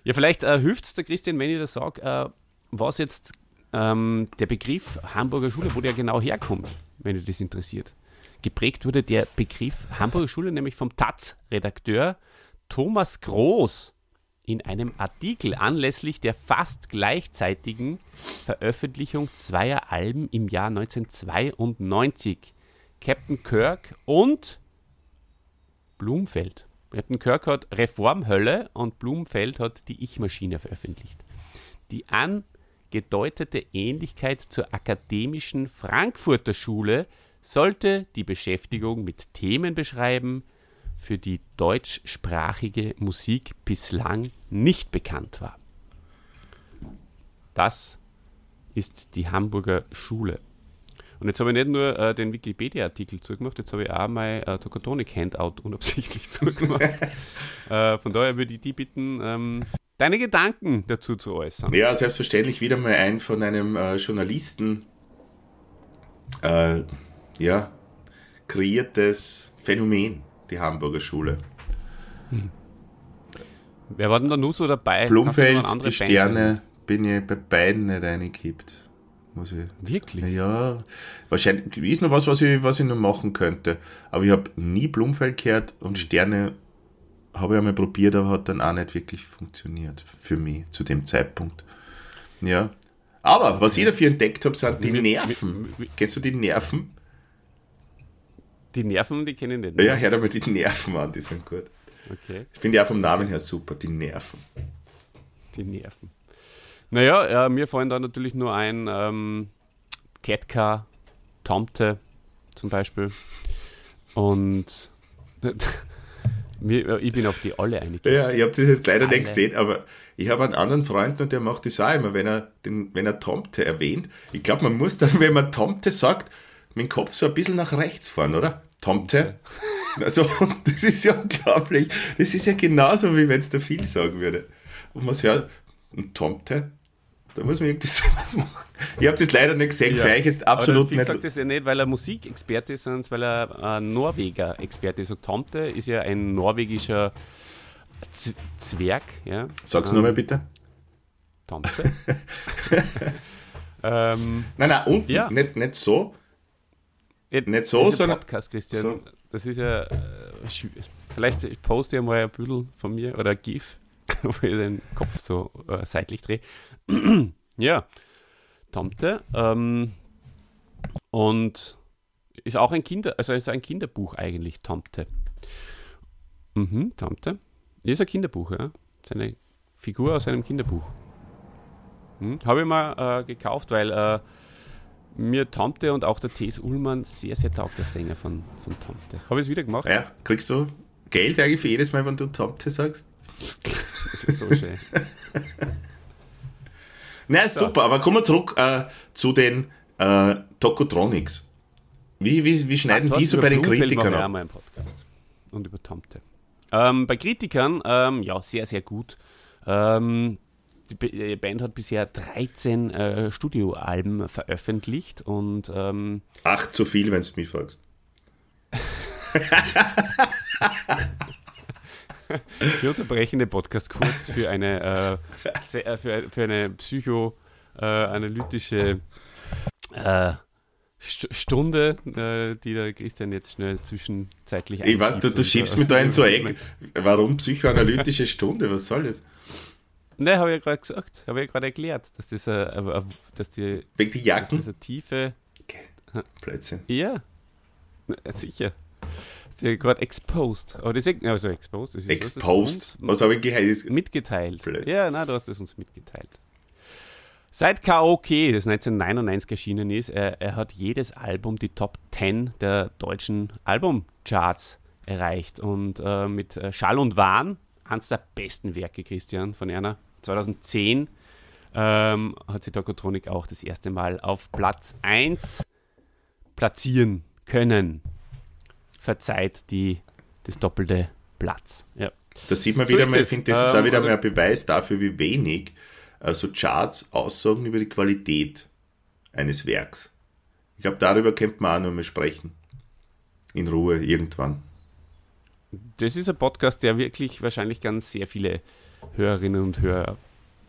Ja, vielleicht äh, hilft es der Christian, wenn ich das sage, äh, was jetzt ähm, der Begriff Hamburger Schule, wo der genau herkommt, wenn dich das interessiert. Geprägt wurde der Begriff Hamburger Schule nämlich vom Taz-Redakteur Thomas Groß in einem Artikel anlässlich der fast gleichzeitigen Veröffentlichung zweier Alben im Jahr 1992. Captain Kirk und Blumfeld. Captain Kirk hat Reformhölle und Blumfeld hat die Ich-Maschine veröffentlicht. Die angedeutete Ähnlichkeit zur akademischen Frankfurter Schule sollte die Beschäftigung mit Themen beschreiben, für die deutschsprachige Musik bislang nicht bekannt war. Das ist die Hamburger Schule. Und jetzt habe ich nicht nur äh, den Wikipedia-Artikel zugemacht, jetzt habe ich auch mein äh, Tokotronic-Handout unabsichtlich (laughs) zugemacht. äh, von daher würde ich die bitten, ähm, deine Gedanken dazu zu äußern. Ja, selbstverständlich wieder mal ein von einem äh, Journalisten äh, ja, kreiertes Phänomen, die Hamburger Schule. Hm. Wer war denn da nur so dabei? Blumfeld, die Sterne, bin ich bei beiden nicht reingekippt. Muss ich, Wirklich? Ja, wahrscheinlich ist noch was, was ich, was ich noch machen könnte. Aber ich habe nie Blumfeld gehört und hm. Sterne habe ich einmal probiert, aber hat dann auch nicht wirklich funktioniert für mich zu dem Zeitpunkt. Ja. Aber was ich dafür entdeckt habe, sind die Nerven. Kennst du die Nerven? Die Nerven, die kennen nicht. Ja, hör aber die Nerven an, die sind gut. Okay. Ich finde die auch vom Namen her super, die Nerven. Die Nerven. Naja, ja, mir fallen da natürlich nur ein ähm, Ketka, Tomte zum Beispiel. Und (laughs) ich bin auf die alle einig. Ja, ich habe das jetzt leider alle. nicht gesehen, aber ich habe einen anderen Freund und der macht das auch immer, wenn er, den, wenn er Tomte erwähnt. Ich glaube, man muss dann, wenn man Tomte sagt, mit dem Kopf so ein bisschen nach rechts fahren, oder? Tomte. Also, das ist ja unglaublich. Das ist ja genauso, wie wenn es der viel sagen würde. Und man hört, Tomte, da muss man irgendwie (laughs) sowas machen. Ich habe das leider nicht gesehen, ja. für euch ist absolut nicht. Ich sage das ja nicht, weil er Musikexperte ist, sondern weil er ein Norweger-Experte ist. Und Tomte ist ja ein norwegischer Z Zwerg. Ja. Sag's ähm, nochmal bitte. Tomte. (laughs) ähm, nein, nein, und ja. nicht, nicht so. Nicht so, sondern. Podcast, Christian. So. Das ist ja. Äh, vielleicht poste ich mal ein Büdel von mir oder ein GIF, (laughs) wo ich den Kopf so äh, seitlich drehe. (clears throat) ja, Tomte. Ähm, und ist auch ein Kinder, also ist ein Kinderbuch eigentlich, Tomte. Mhm, Tomte. Ist ein Kinderbuch, ja. Seine Figur aus einem Kinderbuch. Hm, Habe ich mal äh, gekauft, weil äh, mir Tomte und auch der T.S. Ullmann sehr, sehr taugt, der Sänger von, von Tomte. Habe ich es wieder gemacht? Ja, kriegst du Geld eigentlich für jedes Mal, wenn du Tomte sagst? das ist so schön. (laughs) Na, so. super, aber kommen wir zurück äh, zu den äh, Tokotronics. Wie, wie, wie schneiden die so bei den Kritikern ab? Ja, Podcast. Und über Tomte. Ähm, bei Kritikern, ähm, ja, sehr, sehr gut. Ähm, die Band hat bisher 13 äh, Studioalben veröffentlicht und. Ähm, Acht zu viel, wenn du mich fragst. (laughs) Wir unterbrechen den Podcast kurz für eine, äh, äh für, für eine psychoanalytische äh, Stunde, äh, die der Christian jetzt schnell zwischenzeitlich Ich weiß, du, du schiebst mich da in so (laughs) Eck. Warum psychoanalytische Stunde? Was soll das? Ne, habe ich ja gerade gesagt, habe ich ja gerade erklärt, dass das, äh, dass die, Wegen die Jacken? Dass das eine tiefe. Okay. Blödsinn. Ja, sicher. Sie ja gerade exposed. Aber das ist, also exposed. Das ist, exposed? Was habe ich geheißen? Mitgeteilt. Blöd. Ja, nein, du hast es uns mitgeteilt. Seit KOK, das 1999 erschienen ist, er, er, hat jedes Album die Top 10 der deutschen Albumcharts erreicht. Und äh, mit äh, Schall und Wahn, eines der besten Werke, Christian, von Erna, 2010 ähm, hat sich Tokotronik auch das erste Mal auf Platz 1 platzieren können. Verzeiht die, das doppelte Platz. Ja. Da sieht man so wieder mal, ich finde, das ist auch wieder also, mal ein Beweis dafür, wie wenig also Charts aussagen über die Qualität eines Werks. Ich glaube, darüber könnte man auch noch mal sprechen. In Ruhe, irgendwann. Das ist ein Podcast, der wirklich wahrscheinlich ganz sehr viele Hörerinnen und Hörer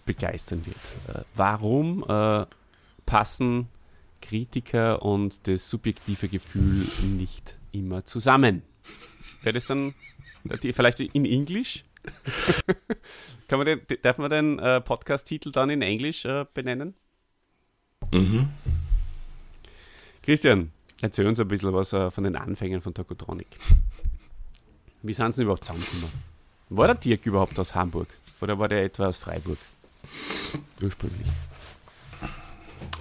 begeistern wird. Äh, warum äh, passen Kritiker und das subjektive Gefühl nicht immer zusammen? Wäre das dann vielleicht in Englisch? (laughs) Kann man den, darf man den äh, Podcast-Titel dann in Englisch äh, benennen? Mhm. Christian, erzähl uns ein bisschen was äh, von den Anfängen von Tokotronic. Wie sind sie überhaupt zusammengekommen? War der Dirk überhaupt aus Hamburg? Oder war der etwa aus Freiburg? Ursprünglich.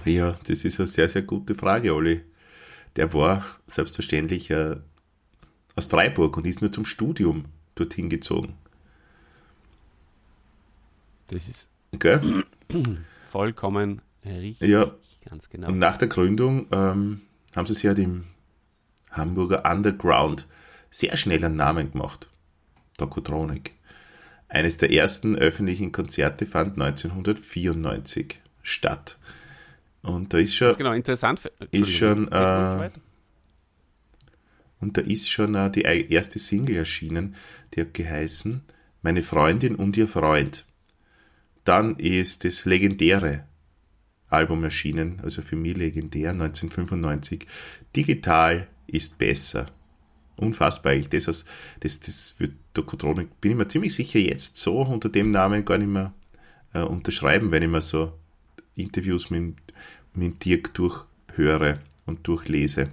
Ja, das ist eine sehr, sehr gute Frage, Olli. Der war selbstverständlich äh, aus Freiburg und ist nur zum Studium dorthin gezogen. Das ist okay. (clears throat) vollkommen richtig. Ja, ganz genau. Und nach der Gründung ähm, haben sie sich halt im Hamburger Underground sehr schnell einen Namen gemacht. Dokotronik. Eines der ersten öffentlichen Konzerte fand 1994 statt. Und da ist schon. Genau, interessant. Für, ist schon, äh, und da ist schon äh, die erste Single erschienen, die hat geheißen Meine Freundin und ihr Freund. Dann ist das legendäre Album erschienen, also für mich legendär, 1995. Digital ist besser. Unfassbar eigentlich. Das, heißt, das, das wird Dokotronik, bin ich mir ziemlich sicher, jetzt so unter dem Namen gar nicht mehr äh, unterschreiben, wenn ich mir so Interviews mit, mit Dirk durchhöre und durchlese.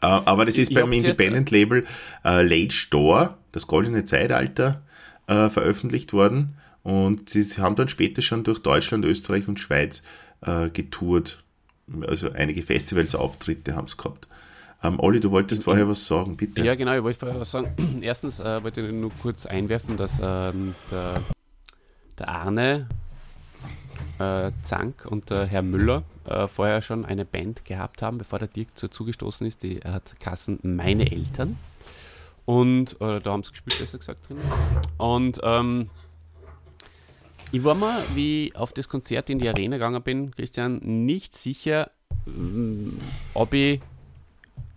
Äh, aber das ist ich beim Independent-Label äh, Late Store, das goldene Zeitalter, äh, veröffentlicht worden. Und sie haben dann später schon durch Deutschland, Österreich und Schweiz äh, getourt. Also einige Festivals-Auftritte haben es gehabt. Ähm, Olli, du wolltest vorher was sagen, bitte. Ja, genau, ich wollte vorher was sagen. (clears throat) Erstens äh, wollte ich nur kurz einwerfen, dass ähm, der, der, Arne äh, Zank und der Herr Müller äh, vorher schon eine Band gehabt haben, bevor der Dirk dazu gestoßen ist. Die hat Kassen Meine Eltern. Und da haben sie gespielt, besser gesagt drin. Und ähm, ich war mir, wie ich auf das Konzert in die Arena gegangen bin, Christian, nicht sicher, mm, ob ich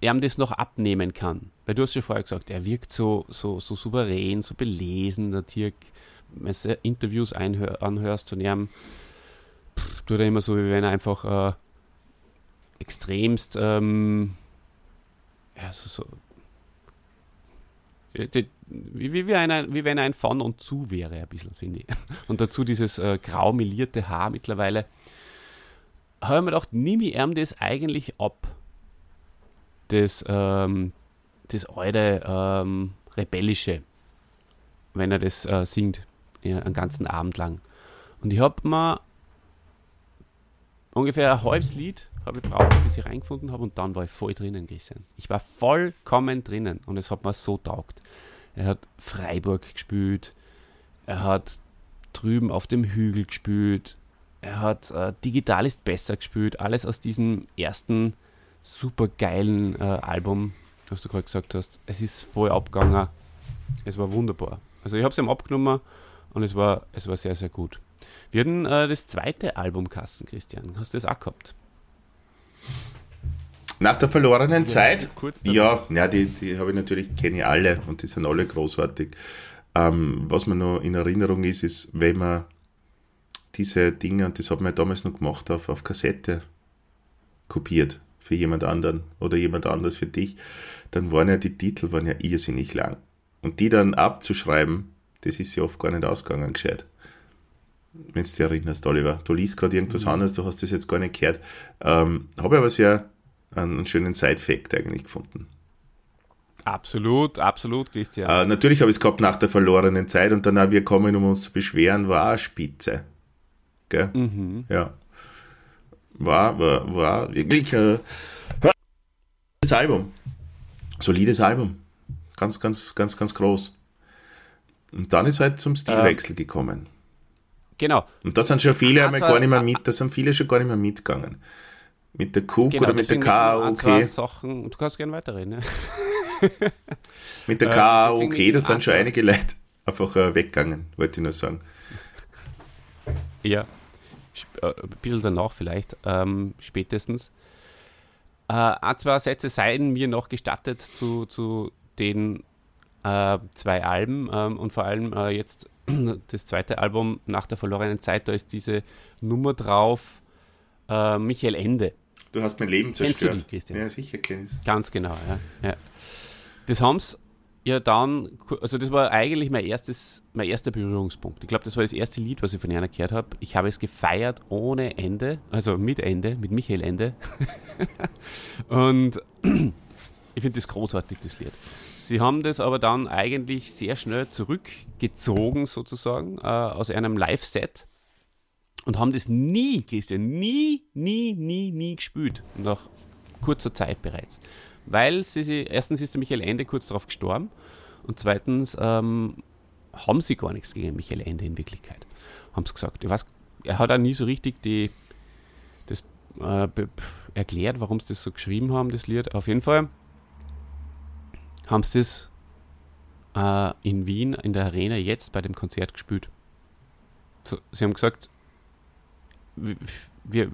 ihm das noch abnehmen kann. Weil du hast ja vorher gesagt, er wirkt so, so, so souverän, so belesen, der Dirk, wenn du Interviews einhör, anhörst von ihm, tut er immer so, wie wenn er einfach äh, extremst ähm, ja, so, so wie, wie, wie, eine, wie wenn er ein von und zu wäre, ein bisschen, finde ich. (laughs) Und dazu dieses äh, grau melierte Haar mittlerweile. Habe ich mir gedacht, nimm ich ihm das eigentlich ab? Das, ähm, das alte ähm, Rebellische, wenn er das äh, singt, ja, einen ganzen Abend lang. Und ich habe mir ungefähr ein halbes Lied habe ich braucht, bis ich reingefunden habe und dann war ich voll drinnen gewesen. Ich war vollkommen drinnen und es hat mir so taugt. Er hat Freiburg gespielt, er hat drüben auf dem Hügel gespielt, er hat äh, Digital ist besser gespielt, alles aus diesem ersten super geilen äh, Album, was du gerade gesagt hast. Es ist voll abgegangen, es war wunderbar. Also ich habe es ihm abgenommen und es war, es war sehr, sehr gut. Wir hatten äh, das zweite Album Kassen, Christian. Hast du das auch gehabt? Nach der verlorenen ja, Zeit, ja, ja, die, die habe ich natürlich, kenne ich alle und die sind alle großartig. Ähm, was mir noch in Erinnerung ist, ist, wenn man diese Dinge, und das hat man damals noch gemacht, auf, auf Kassette kopiert für jemand anderen oder jemand anders für dich, dann waren ja die Titel waren ja irrsinnig lang. Und die dann abzuschreiben, das ist ja oft gar nicht ausgegangen gescheit. Wenn du dich erinnerst, Oliver. Du liest gerade irgendwas mhm. anderes, du hast das jetzt gar nicht gehört. Ähm, habe aber sehr einen, einen schönen Side-Fact eigentlich gefunden. Absolut, absolut, Christian. Äh, natürlich habe ich es gehabt nach der verlorenen Zeit und dann auch wir kommen, um uns zu beschweren, war spitze. Gell? Mhm. Ja. War, war, war wirklich ein solides Album. Solides Album. Ganz, ganz, ganz, ganz groß. Und dann ist halt zum Stilwechsel äh, gekommen. Genau. Und da sind schon viele einmal gar nicht mehr mit, da sind viele schon gar nicht mehr mitgegangen. Mit der Cook genau, oder mit der KOK. Sachen, du kannst gerne weiterreden. Ne? (laughs) mit der KOK, da sind schon einige Leute (laughs) einfach äh, weggegangen, wollte ich nur sagen. Ja, äh, ein bisschen danach vielleicht, ähm, spätestens. Äh, ein, zwei Sätze seien mir noch gestattet zu, zu den äh, zwei Alben ähm, und vor allem äh, jetzt (clears throat) das zweite Album nach der verlorenen Zeit, da ist diese Nummer drauf, äh, Michael Ende. Du hast mein Leben zerstört. Kennst du die, Christian? Ja, sicher kenne ich Ganz genau, ja. ja. Das haben sie ja dann, also das war eigentlich mein erstes, mein erster Berührungspunkt. Ich glaube, das war das erste Lied, was ich von einer gehört habe. Ich habe es gefeiert ohne Ende, also mit Ende, mit Michael Ende. (laughs) Und (clears throat) ich finde das großartig, das Lied. Sie haben das aber dann eigentlich sehr schnell zurückgezogen, sozusagen, äh, aus einem Live-Set und haben das nie, Christian, nie, nie, nie, nie gespielt. Nach kurzer Zeit bereits. Weil sie, erstens ist der Michael Ende kurz darauf gestorben und zweitens ähm, haben sie gar nichts gegen Michael Ende in Wirklichkeit. Haben sie gesagt. Ich weiß, er hat auch nie so richtig die, das äh, erklärt, warum sie das so geschrieben haben, das Lied. Auf jeden Fall haben sie das äh, in Wien in der Arena jetzt bei dem Konzert gespielt. So, sie haben gesagt, wir, wir,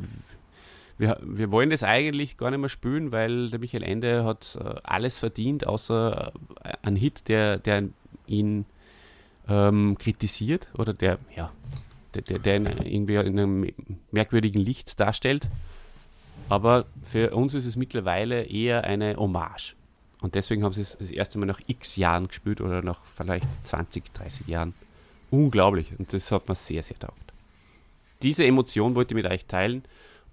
wir wollen das eigentlich gar nicht mehr spielen, weil der Michael Ende hat äh, alles verdient, außer äh, ein Hit, der, der ihn ähm, kritisiert oder der, ja, der, der, der ihn irgendwie in einem merkwürdigen Licht darstellt. Aber für uns ist es mittlerweile eher eine Hommage. Und deswegen haben sie es das erste Mal nach x Jahren gespielt oder nach vielleicht 20, 30 Jahren. Unglaublich. Und das hat mir sehr, sehr taugt. Diese Emotion wollte ich mit euch teilen.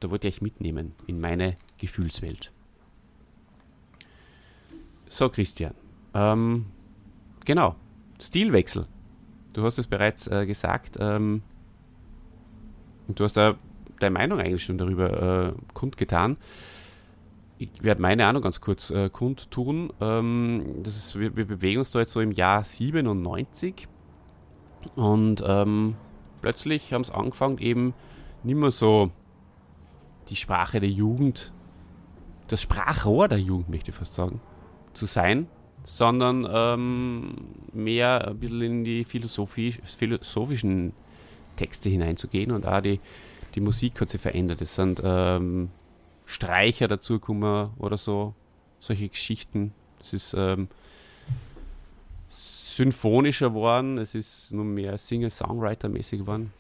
Da wollte ich euch mitnehmen in meine Gefühlswelt. So, Christian. Ähm, genau. Stilwechsel. Du hast es bereits äh, gesagt. Ähm, und du hast da deine Meinung eigentlich schon darüber äh, kundgetan ich werde meine Ahnung ganz kurz äh, kundtun. Ähm, das ist, wir, wir, bewegen uns da jetzt so im Jahr 97 und ähm, plötzlich haben es angefangen, eben nicht mehr so die Sprache der Jugend, das Sprachrohr der Jugend, möchte ich fast sagen, zu sein, sondern ähm, mehr ein bisschen in die philosophisch, philosophischen Texte hineinzugehen und auch die, die Musik hat sich verändert. Es sind ähm, Streicher dazukommen oder so. Solche Geschichten. Es ist ähm, symphonischer geworden, es ist nur mehr Singer-Songwriter-mäßig geworden.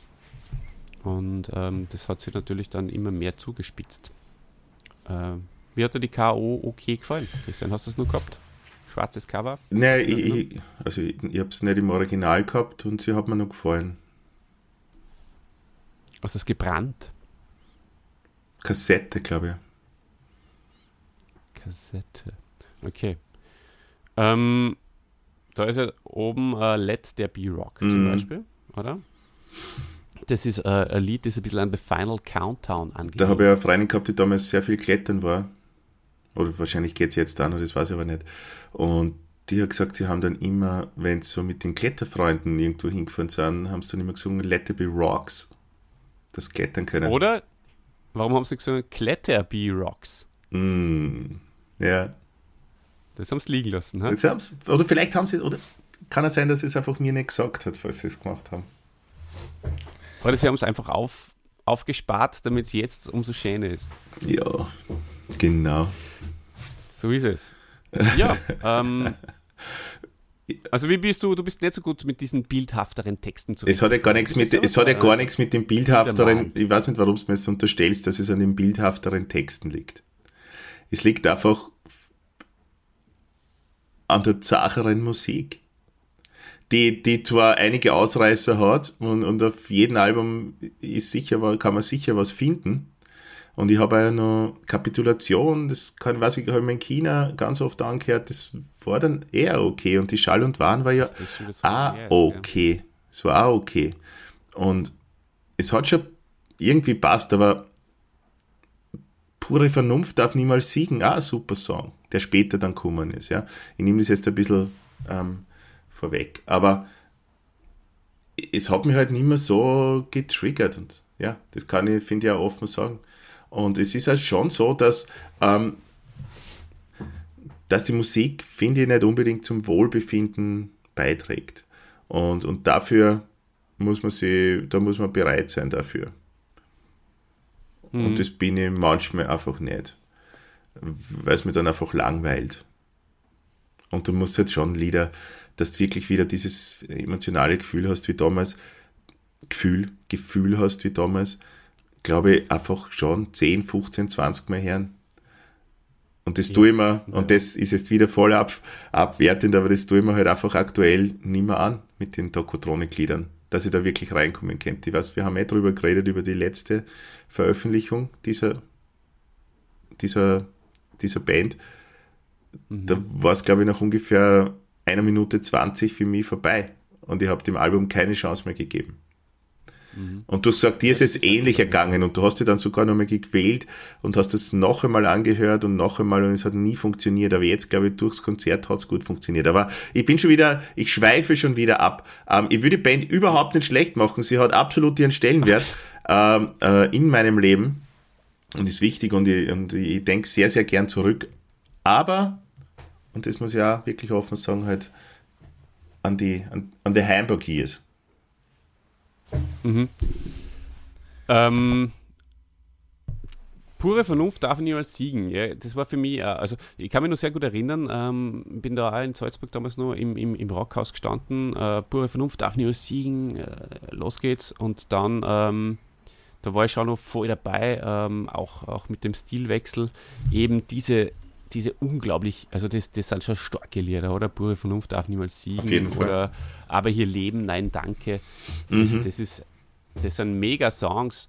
Und ähm, das hat sich natürlich dann immer mehr zugespitzt. Ähm, wie hat dir die K.O. okay gefallen? Christian, hast du es nur gehabt? Schwarzes Cover? Nein, ich, ich, also ich, ich habe es nicht im Original gehabt und sie hat mir noch gefallen. Hast du es gebrannt? Kassette, glaube ich. Kassette. Okay. Ähm, da ist ja oben uh, Let There Be Rock mhm. zum Beispiel, oder? Das ist uh, ein Lied, das ein bisschen an The Final Countdown angeht. Da habe ich eine Freundin gehabt, die damals sehr viel klettern war. Oder wahrscheinlich geht es jetzt noch, das weiß ich aber nicht. Und die hat gesagt, sie haben dann immer, wenn sie so mit den Kletterfreunden irgendwo hingefahren sind, haben sie dann immer gesungen, Let There Be Rocks. Das Klettern können. Oder Warum haben sie gesagt Kletterbee Rocks? Mm, ja. Das haben sie liegen lassen, ha? Oder vielleicht haben sie, oder kann es sein, dass es einfach mir nicht gesagt hat, falls sie es gemacht haben. Oder sie haben es einfach auf, aufgespart, damit es jetzt umso schöner ist. Ja, genau. So ist es. Ja, (laughs) ähm, also wie bist du, du bist nicht so gut mit diesen bildhafteren Texten zu Es hat ja gar nichts mit, es hat ja gar nichts mit dem bildhafteren, ich weiß nicht, warum du mir das unterstellst, dass es an den bildhafteren Texten liegt. Es liegt einfach an der zacheren Musik, die, die zwar einige Ausreißer hat und, und auf jedem Album ist sicher, kann man sicher was finden, und ich habe ja noch Kapitulation, das kann, weiß ich, habe ich in China ganz oft angehört, das war dann eher okay. Und die Schall und Wahn war ja auch okay. Es war auch okay. Und es hat schon irgendwie passt, aber pure Vernunft darf niemals siegen. Ah, super Song, der später dann kommen ist. Ja. Ich nehme das jetzt ein bisschen ähm, vorweg. Aber es hat mich halt nicht mehr so getriggert. Und ja, das kann ich, finde ich, auch offen sagen. Und es ist halt schon so, dass, ähm, dass die Musik, finde ich, nicht unbedingt zum Wohlbefinden beiträgt. Und, und dafür muss man sie, da muss man bereit sein dafür. Mhm. Und das bin ich manchmal einfach nicht. Weil es mir dann einfach langweilt. Und du musst halt schon Lieder, dass du wirklich wieder dieses emotionale Gefühl hast wie damals, Gefühl, Gefühl hast wie damals, glaube ich, einfach schon 10, 15, 20 Mal hören. Und das ja, tue ich mir, ja. und das ist jetzt wieder voll ab, abwertend, aber das tue ich mir halt einfach aktuell nicht mehr an mit den Tokotronik-Liedern, dass ich da wirklich reinkommen könnte. Ich weiß, wir haben eh drüber geredet, über die letzte Veröffentlichung dieser, dieser, dieser Band. Mhm. Da war es, glaube ich, nach ungefähr einer Minute 20 für mich vorbei. Und ich habe dem Album keine Chance mehr gegeben. Mhm. Und du sagst, dir ist es ähnlich ergangen und du hast dich dann sogar nochmal gequält und hast es noch einmal angehört und noch einmal und es hat nie funktioniert. Aber jetzt, glaube ich, durchs Konzert hat es gut funktioniert. Aber ich bin schon wieder, ich schweife schon wieder ab. Ähm, ich würde die Band überhaupt nicht schlecht machen. Sie hat absolut ihren Stellenwert (laughs) ähm, äh, in meinem Leben und ist wichtig und ich, und ich denke sehr, sehr gern zurück. Aber, und das muss ich auch wirklich offen sagen, halt an die, an, an die Hamburg Years. Mhm. Ähm, pure Vernunft darf niemals siegen. Ja, das war für mich, also ich kann mich noch sehr gut erinnern, ähm, bin da auch in Salzburg damals noch im, im, im Rockhaus gestanden. Äh, pure Vernunft darf niemals siegen, äh, los geht's. Und dann, ähm, da war ich schon noch voll dabei, ähm, auch, auch mit dem Stilwechsel, eben diese diese unglaublich, also das, das sind schon starke Lieder, oder? Pure Vernunft darf niemals siegen. Auf jeden Fall. Oder Aber hier leben, nein, danke. Das, mhm. das, ist, das sind mega Songs.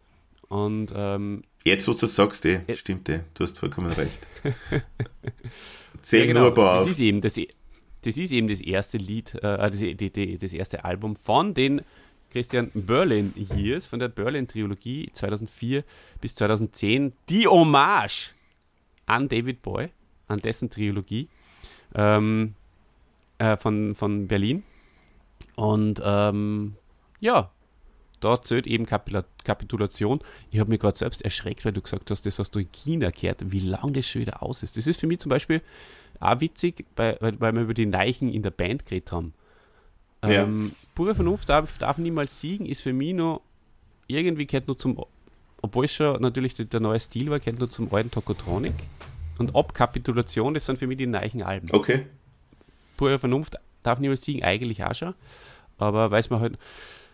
Und ähm, Jetzt, was du sagst, eh, äh, stimmt eh, du hast vollkommen recht. (laughs) Zähl ja, genau, nur ein paar das Ist eben das, das ist eben das erste Lied, äh, das, die, die, das erste Album von den Christian Berlin Years, von der Berlin Trilogie 2004 bis 2010. Die Hommage an David Boy an dessen Trilogie ähm, äh, von, von Berlin. Und ähm, ja, da zählt eben Kapitula Kapitulation. Ich habe mich gerade selbst erschreckt, weil du gesagt hast, das hast du in China gehört, wie lange das schon wieder aus ist. Das ist für mich zum Beispiel auch witzig, weil, weil wir über die Neichen in der Band geredet haben. Ja. Ähm, pure Vernunft darf, darf niemals siegen, ist für mich noch irgendwie gehört nur zum, obwohl es schon natürlich der, der neue Stil war, gehört nur zum alten Tokotronic und Abkapitulation, das sind für mich die neuen Alben. Okay. Pure Vernunft darf niemals siegen, eigentlich auch schon. Aber weil es mir halt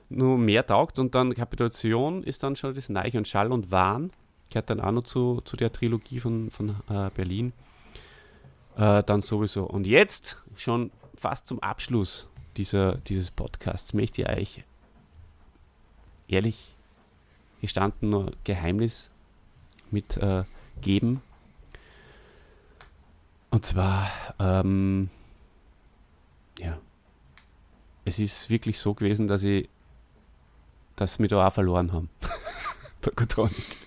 nur mehr taugt und dann Kapitulation ist dann schon das Neue und Schall und Wahn, gehört dann auch noch zu, zu der Trilogie von, von äh, Berlin. Äh, dann sowieso. Und jetzt schon fast zum Abschluss dieser, dieses Podcasts möchte ich euch ehrlich gestanden nur Geheimnis mitgeben. Äh, und zwar, ähm, ja, es ist wirklich so gewesen, dass ich, dass wir da auch verloren haben. (laughs) Tokotronic.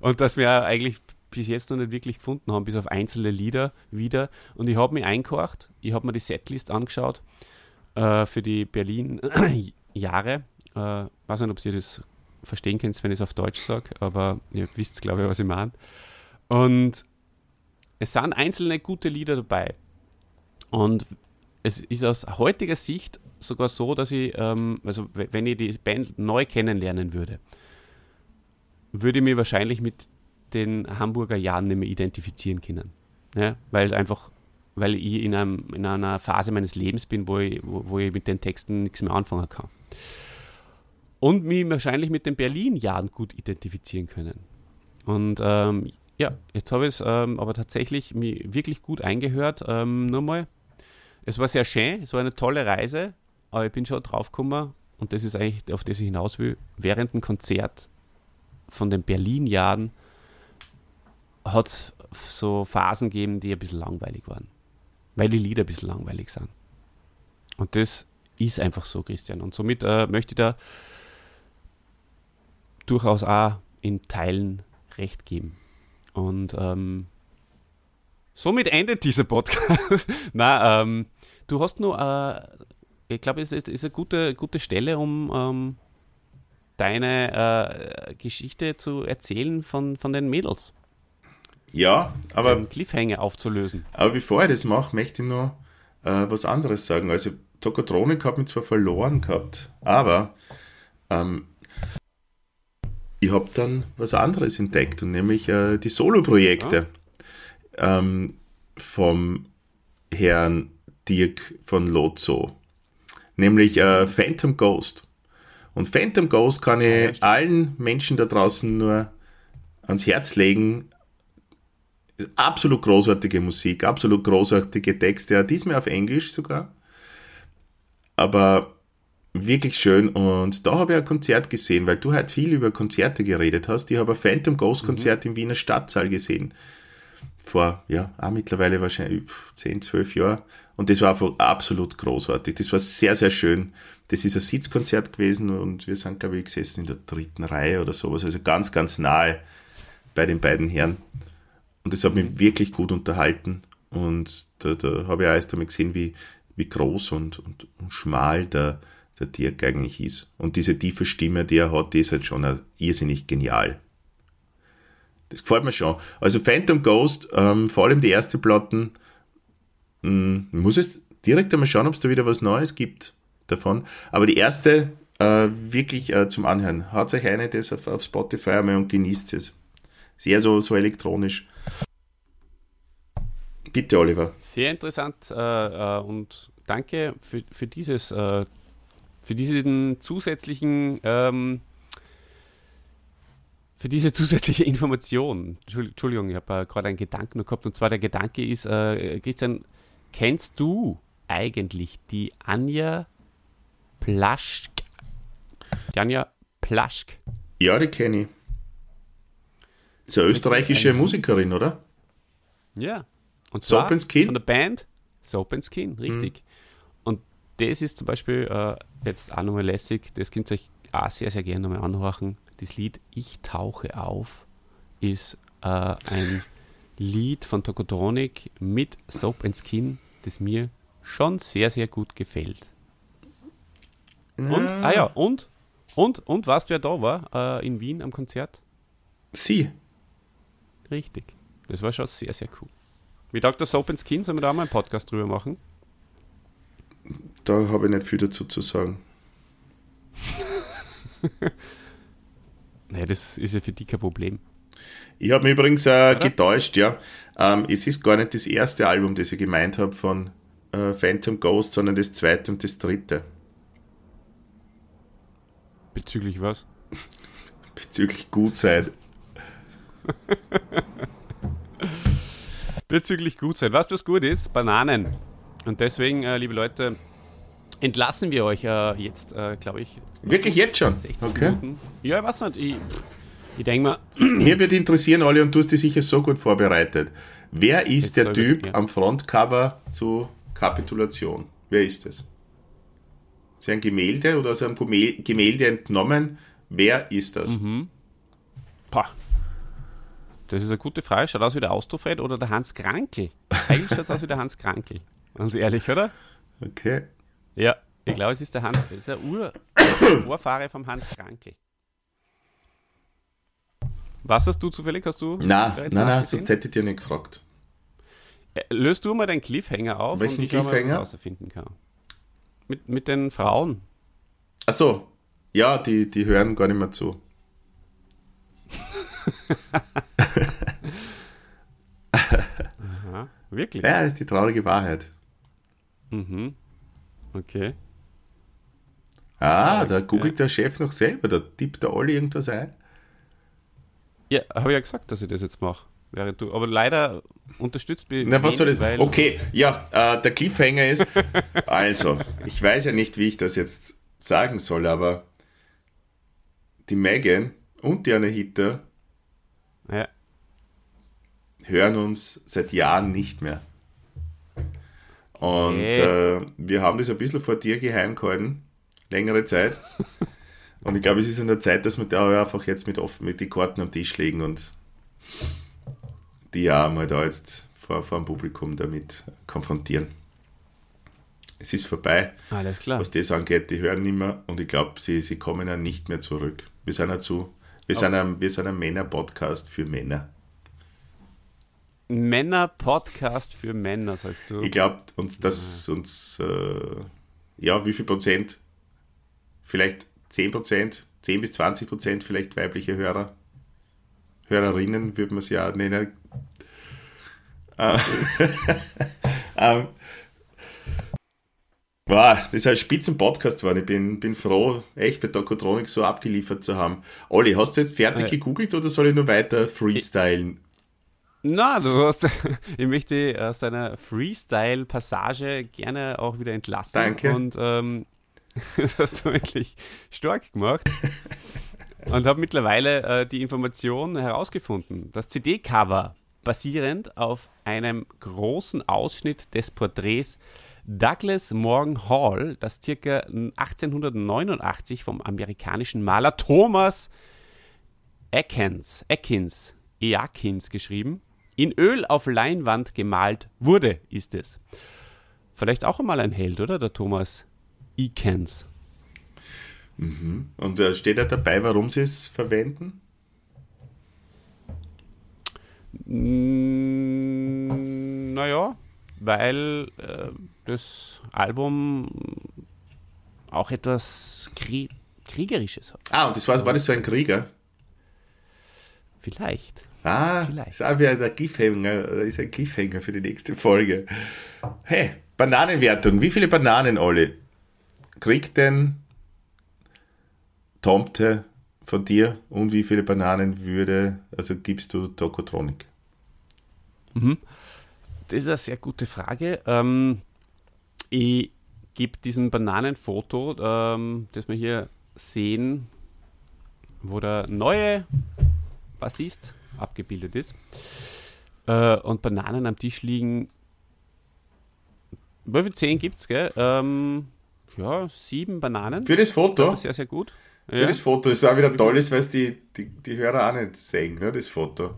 Und dass wir eigentlich bis jetzt noch nicht wirklich gefunden haben, bis auf einzelne Lieder wieder. Und ich habe mich eingekocht, ich habe mir die Setlist angeschaut äh, für die Berlin-Jahre. (clears throat) Äh, weiß nicht, ob ihr das verstehen könnt, wenn ich es auf Deutsch sage, aber ihr wisst, glaube ich, was ich meine. Und es sind einzelne gute Lieder dabei. Und es ist aus heutiger Sicht sogar so, dass ich, ähm, also wenn ich die Band neu kennenlernen würde, würde ich mich wahrscheinlich mit den Hamburger Jahren nicht mehr identifizieren können. Ja? Weil einfach, weil ich in, einem, in einer Phase meines Lebens bin, wo ich, wo, wo ich mit den Texten nichts mehr anfangen kann. Und mich wahrscheinlich mit den Berlin-Jahren gut identifizieren können. Und ähm, ja, jetzt habe ich es ähm, aber tatsächlich mir wirklich gut eingehört. Ähm, nur mal, es war sehr schön, es war eine tolle Reise, aber ich bin schon drauf gekommen, und das ist eigentlich, auf das ich hinaus will, während dem Konzert von den Berlin-Jahren hat es so Phasen gegeben, die ein bisschen langweilig waren. Weil die Lieder ein bisschen langweilig sind. Und das ist einfach so, Christian. Und somit äh, möchte ich da durchaus auch in Teilen recht geben. Und ähm, somit endet dieser Podcast. (laughs) Na, ähm, du hast nur äh, ich glaube, es ist, ist, eine gute, gute Stelle, um ähm, deine äh, Geschichte zu erzählen von, von den Mädels. Ja, aber. Den Cliffhanger aufzulösen. Aber bevor ich das mache, möchte ich noch äh, was anderes sagen. Also, Tokotronik hat mich zwar verloren gehabt, aber ähm, ich habe dann was anderes entdeckt und nämlich äh, die Solo-Projekte ja. ähm, vom Herrn Dirk von Lotso, nämlich äh, Phantom Ghost. Und Phantom Ghost kann ich ja, allen Menschen da draußen nur ans Herz legen. Absolut großartige Musik, absolut großartige Texte, diesmal auf Englisch sogar. Aber wirklich schön. Und da habe ich ein Konzert gesehen, weil du halt viel über Konzerte geredet hast. Ich habe ein Phantom Ghost Konzert mhm. im Wiener Stadtsaal gesehen. Vor, ja, auch mittlerweile wahrscheinlich 10, 12 Jahren. Und das war einfach absolut großartig. Das war sehr, sehr schön. Das ist ein Sitzkonzert gewesen und wir sind, glaube ich, gesessen in der dritten Reihe oder sowas. Also ganz, ganz nahe bei den beiden Herren. Und das hat mich wirklich gut unterhalten. Und da, da habe ich auch erst einmal gesehen, wie, wie groß und, und, und schmal der, der Dirk eigentlich ist. Und diese tiefe Stimme, die er hat, die ist halt schon irrsinnig genial. Das gefällt mir schon. Also Phantom Ghost, ähm, vor allem die erste Platten, mh, hm, muss es direkt einmal schauen, ob es da wieder was Neues gibt davon. Aber die erste äh, wirklich äh, zum Anhören. Haut euch eine das auf, auf Spotify einmal und genießt es. Sehr so, so elektronisch. Bitte, Oliver. Sehr interessant äh, äh und danke für, für dieses äh, für diesen zusätzlichen, ähm, für diese zusätzliche Information. Entschuldigung, ich habe äh, gerade einen Gedanken gehabt und zwar der Gedanke ist, äh, Christian, kennst du eigentlich die Anja Plaschk? Die Anja Plaschk. Ja, die kenne ich. Ist eine österreichische Musikerin, oder? Ja. Und zwar von der Band Soap and Skin, richtig. Hm das ist zum Beispiel äh, jetzt auch nochmal lässig, das könnt ihr euch auch sehr, sehr gerne nochmal anhören. Das Lied Ich tauche auf ist äh, ein Lied von Tokotronic mit Soap and Skin, das mir schon sehr, sehr gut gefällt. Und, ah ja, und, und, und weißt du, wer da war äh, in Wien am Konzert? Sie. Richtig. Das war schon sehr, sehr cool. Wie Dr. Soap and Skin, sollen wir da mal einen Podcast drüber machen? Da habe ich nicht viel dazu zu sagen. naja, das ist ja für dich kein Problem. Ich habe mich übrigens äh, getäuscht, ja. Ähm, es ist gar nicht das erste Album, das ich gemeint habe von äh, Phantom Ghost, sondern das zweite und das dritte. Bezüglich was? (laughs) Bezüglich Gutzeit. (laughs) Bezüglich Gutzeit. Weißt du, was gut ist? Bananen. Und deswegen, äh, liebe Leute, entlassen wir euch äh, jetzt, äh, glaube ich. Wirklich jetzt schon? okay. Minuten. Ja, ich weiß nicht. Ich, ich denke mal. (clears throat) Mir wird interessieren, Olli, und du hast dich sicher so gut vorbereitet. Wer ist jetzt der Typ ich, ja. am Frontcover zu Kapitulation? Wer ist es? Ist ein Gemälde oder aus einem Gemälde entnommen? Wer ist das? Mhm. Pah. Das ist eine gute Frage. Schaut aus wie der Austrofred oder der Hans Krankel? Eigentlich schaut es aus wie der Hans Krankel. Ganz ehrlich, oder? Okay. Ja, ich glaube, es ist der Hans, es ist der Ur-Vorfahre (coughs) vom Hans Krankel. Was hast du zufällig? Hast du? Nein, nein, nein, sonst hätte ich dir nicht gefragt. Äh, löst du mal deinen Cliffhanger auf Welchen und ich Cliffhanger? mal, was herausfinden kann. Mit, mit den Frauen. Achso, ja, die, die hören gar nicht mehr zu. (laughs) Aha, wirklich? Ja, ist die traurige Wahrheit. Mhm. Okay. Ah, da googelt der Chef noch selber, da tippt der alle irgendwas ein. Ja, habe ich ja gesagt, dass ich das jetzt mache. Während du, aber leider unterstützt mich. Na, was soll das? Okay, ja, äh, der Cliffhanger ist. also, ich weiß ja nicht, wie ich das jetzt sagen soll, aber die Megan und die Anahita ja. hören uns seit Jahren nicht mehr. Und okay. äh, wir haben das ein bisschen vor dir geheim gehalten, längere Zeit. (laughs) und ich glaube, es ist an der Zeit, dass wir da einfach jetzt mit, offen, mit die Karten am Tisch legen und die ja mal da jetzt vor, vor dem Publikum damit konfrontieren. Es ist vorbei. Alles klar. Was das angeht, die hören nicht mehr und ich glaube, sie, sie kommen ja nicht mehr zurück. Wir sind ja zu. Wir sind ein, wir sind ein Männer-Podcast für Männer. Männer-Podcast für Männer, sagst du? Ich glaube, uns das uns, äh, ja, wie viel Prozent? Vielleicht 10 Prozent, 10 bis 20 Prozent vielleicht weibliche Hörer. Hörerinnen würde man es ja nennen. Äh, (laughs) ähm, wow, das ist ein Spitzen-Podcast geworden. Ich bin, bin froh, echt bei Tokotronik so abgeliefert zu haben. Olli, hast du jetzt fertig Ja. gegoogelt oder soll ich nur weiter freestylen? Na, du hast, (laughs) ich möchte aus deiner Freestyle-Passage gerne auch wieder entlassen. Danke. Und ähm, (laughs) das hast du wirklich stark gemacht. (laughs) und habe mittlerweile äh, die Information herausgefunden. Das CD-Cover, basierend auf einem großen Ausschnitt des Porträts Douglas Morgan Hall, das circa 1889 vom amerikanischen Maler Thomas Atkins, Atkins, Eakins geschrieben, in Öl auf Leinwand gemalt wurde, ist es. Vielleicht auch einmal ein Held, oder? Der Thomas Eakins. Und äh, steht da dabei, warum sie es verwenden? Mm, Naja, weil äh, das Album auch etwas Krie Kriegerisches hat. Ah, und das war, war das so ein Krieger? Vielleicht. Ah, Vielleicht. ist auch wieder der Cliffhanger, das ist ein Cliffhanger für die nächste Folge. Hey, Bananenwertung. Wie viele Bananen, Olli, kriegt denn Tomte von dir und wie viele Bananen würde, also gibst du Tokotronik? Das ist eine sehr gute Frage. Ähm, ich gebe diesem Bananenfoto, ähm, das wir hier sehen, wo der neue Bassist abgebildet ist äh, und Bananen am Tisch liegen. Wie viel zehn gibt es, gell? Ähm, ja, sieben Bananen. Für das Foto? Aber sehr, sehr gut. Für das Foto ist auch wieder toll, ist, weil es die, die, die Hörer auch nicht sehen, ne, das Foto.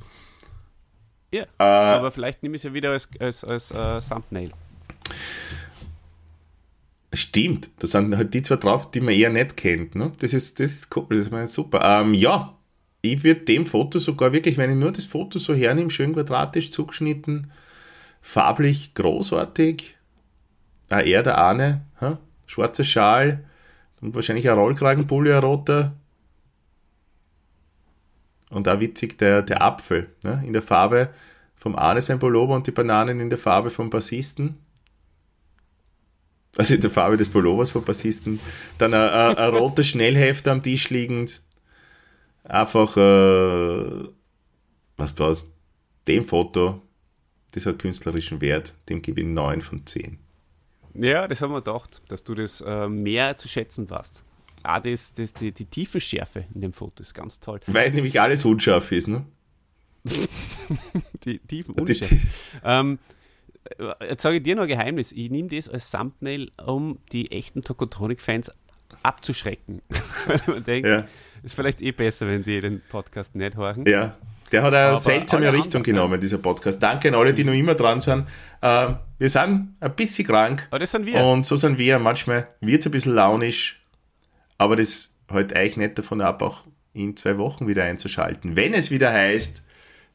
ja. Äh, aber vielleicht nehme ich es ja wieder als, als, als äh, Thumbnail. Stimmt, da sind halt die zwei drauf, die man eher nicht kennt. Ne? Das, ist, das ist cool, das ist super. Ähm, ja, ich würde dem Foto sogar wirklich, wenn ich nur das Foto so hernehme, schön quadratisch zugeschnitten, farblich großartig. Ah, er, der Arne, hä? schwarzer Schal und wahrscheinlich ein Rollkragenpulli, ein roter. Und auch witzig der, der Apfel ne? in der Farbe vom Arne sein Pullover und die Bananen in der Farbe vom Bassisten also in der Farbe des Pullovers vom Bassisten, dann ein, ein, ein roter Schnellheft am Tisch liegend, einfach, äh, was was, dem Foto, das hat künstlerischen Wert, dem gebe ich 9 von 10. Ja, das haben wir gedacht, dass du das äh, mehr zu schätzen weißt. Ah, das, das, die, die Tiefenschärfe in dem Foto ist ganz toll. Weil nämlich alles unscharf ist, ne? (laughs) Die tiefen Die- Unschärfe. Ähm, äh, jetzt sage ich dir noch ein Geheimnis. Ich nehme das als Thumbnail, um die echten Tokotronic-Fans abzuschrecken. (laughs) Weil man denkt, Ja. Ist vielleicht eh besser, wenn die den Podcast nicht hören. Ja. Der hat eine Aber seltsame Richtung genommen, dieser Podcast. Danke an alle, die noch immer dran sind. Äh, wir sind ein bisschen krank. Aber das sind wir. Und so sind wir. Manchmal wird es ein bisschen launisch, aber das hält euch nicht davon ab, auch in zwei Wochen wieder einzuschalten. Wenn es wieder heißt,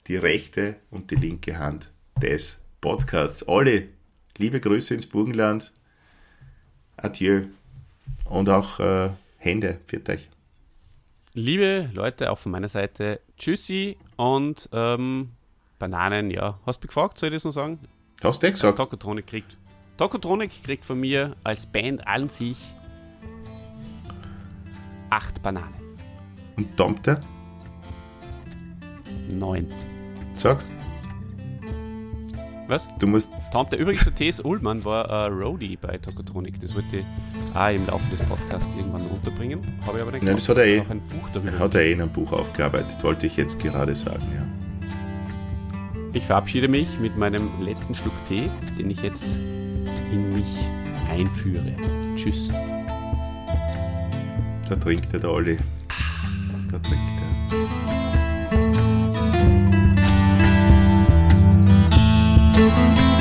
die rechte und die linke Hand des Podcasts. Alle liebe Grüße ins Burgenland. Adieu. Und auch äh, Hände. Für euch. Liebe Leute, auch von meiner Seite, tschüssi und ähm, Bananen, ja. Hast du mich gefragt, soll ich das noch sagen? Hast du eh gesagt? Tokotronic kriegt. Tokotronic kriegt von mir als Band an sich acht Bananen. Und Tomte? Neun. Sag's. Was? Du musst. Tante, übrigens, der T.S. Ullmann war äh, Roadie bei Tokotronic. Das wollte ich auch im Laufe des Podcasts irgendwann unterbringen. Habe ich aber nicht Nein, das hat er eh. Noch ein Buch darüber. Hat er eh in einem Buch aufgearbeitet, wollte ich jetzt gerade sagen, ja. Ich verabschiede mich mit meinem letzten Schluck Tee, den ich jetzt in mich einführe. Tschüss. Da trinkt er der Olli. Da trinkt er. thank you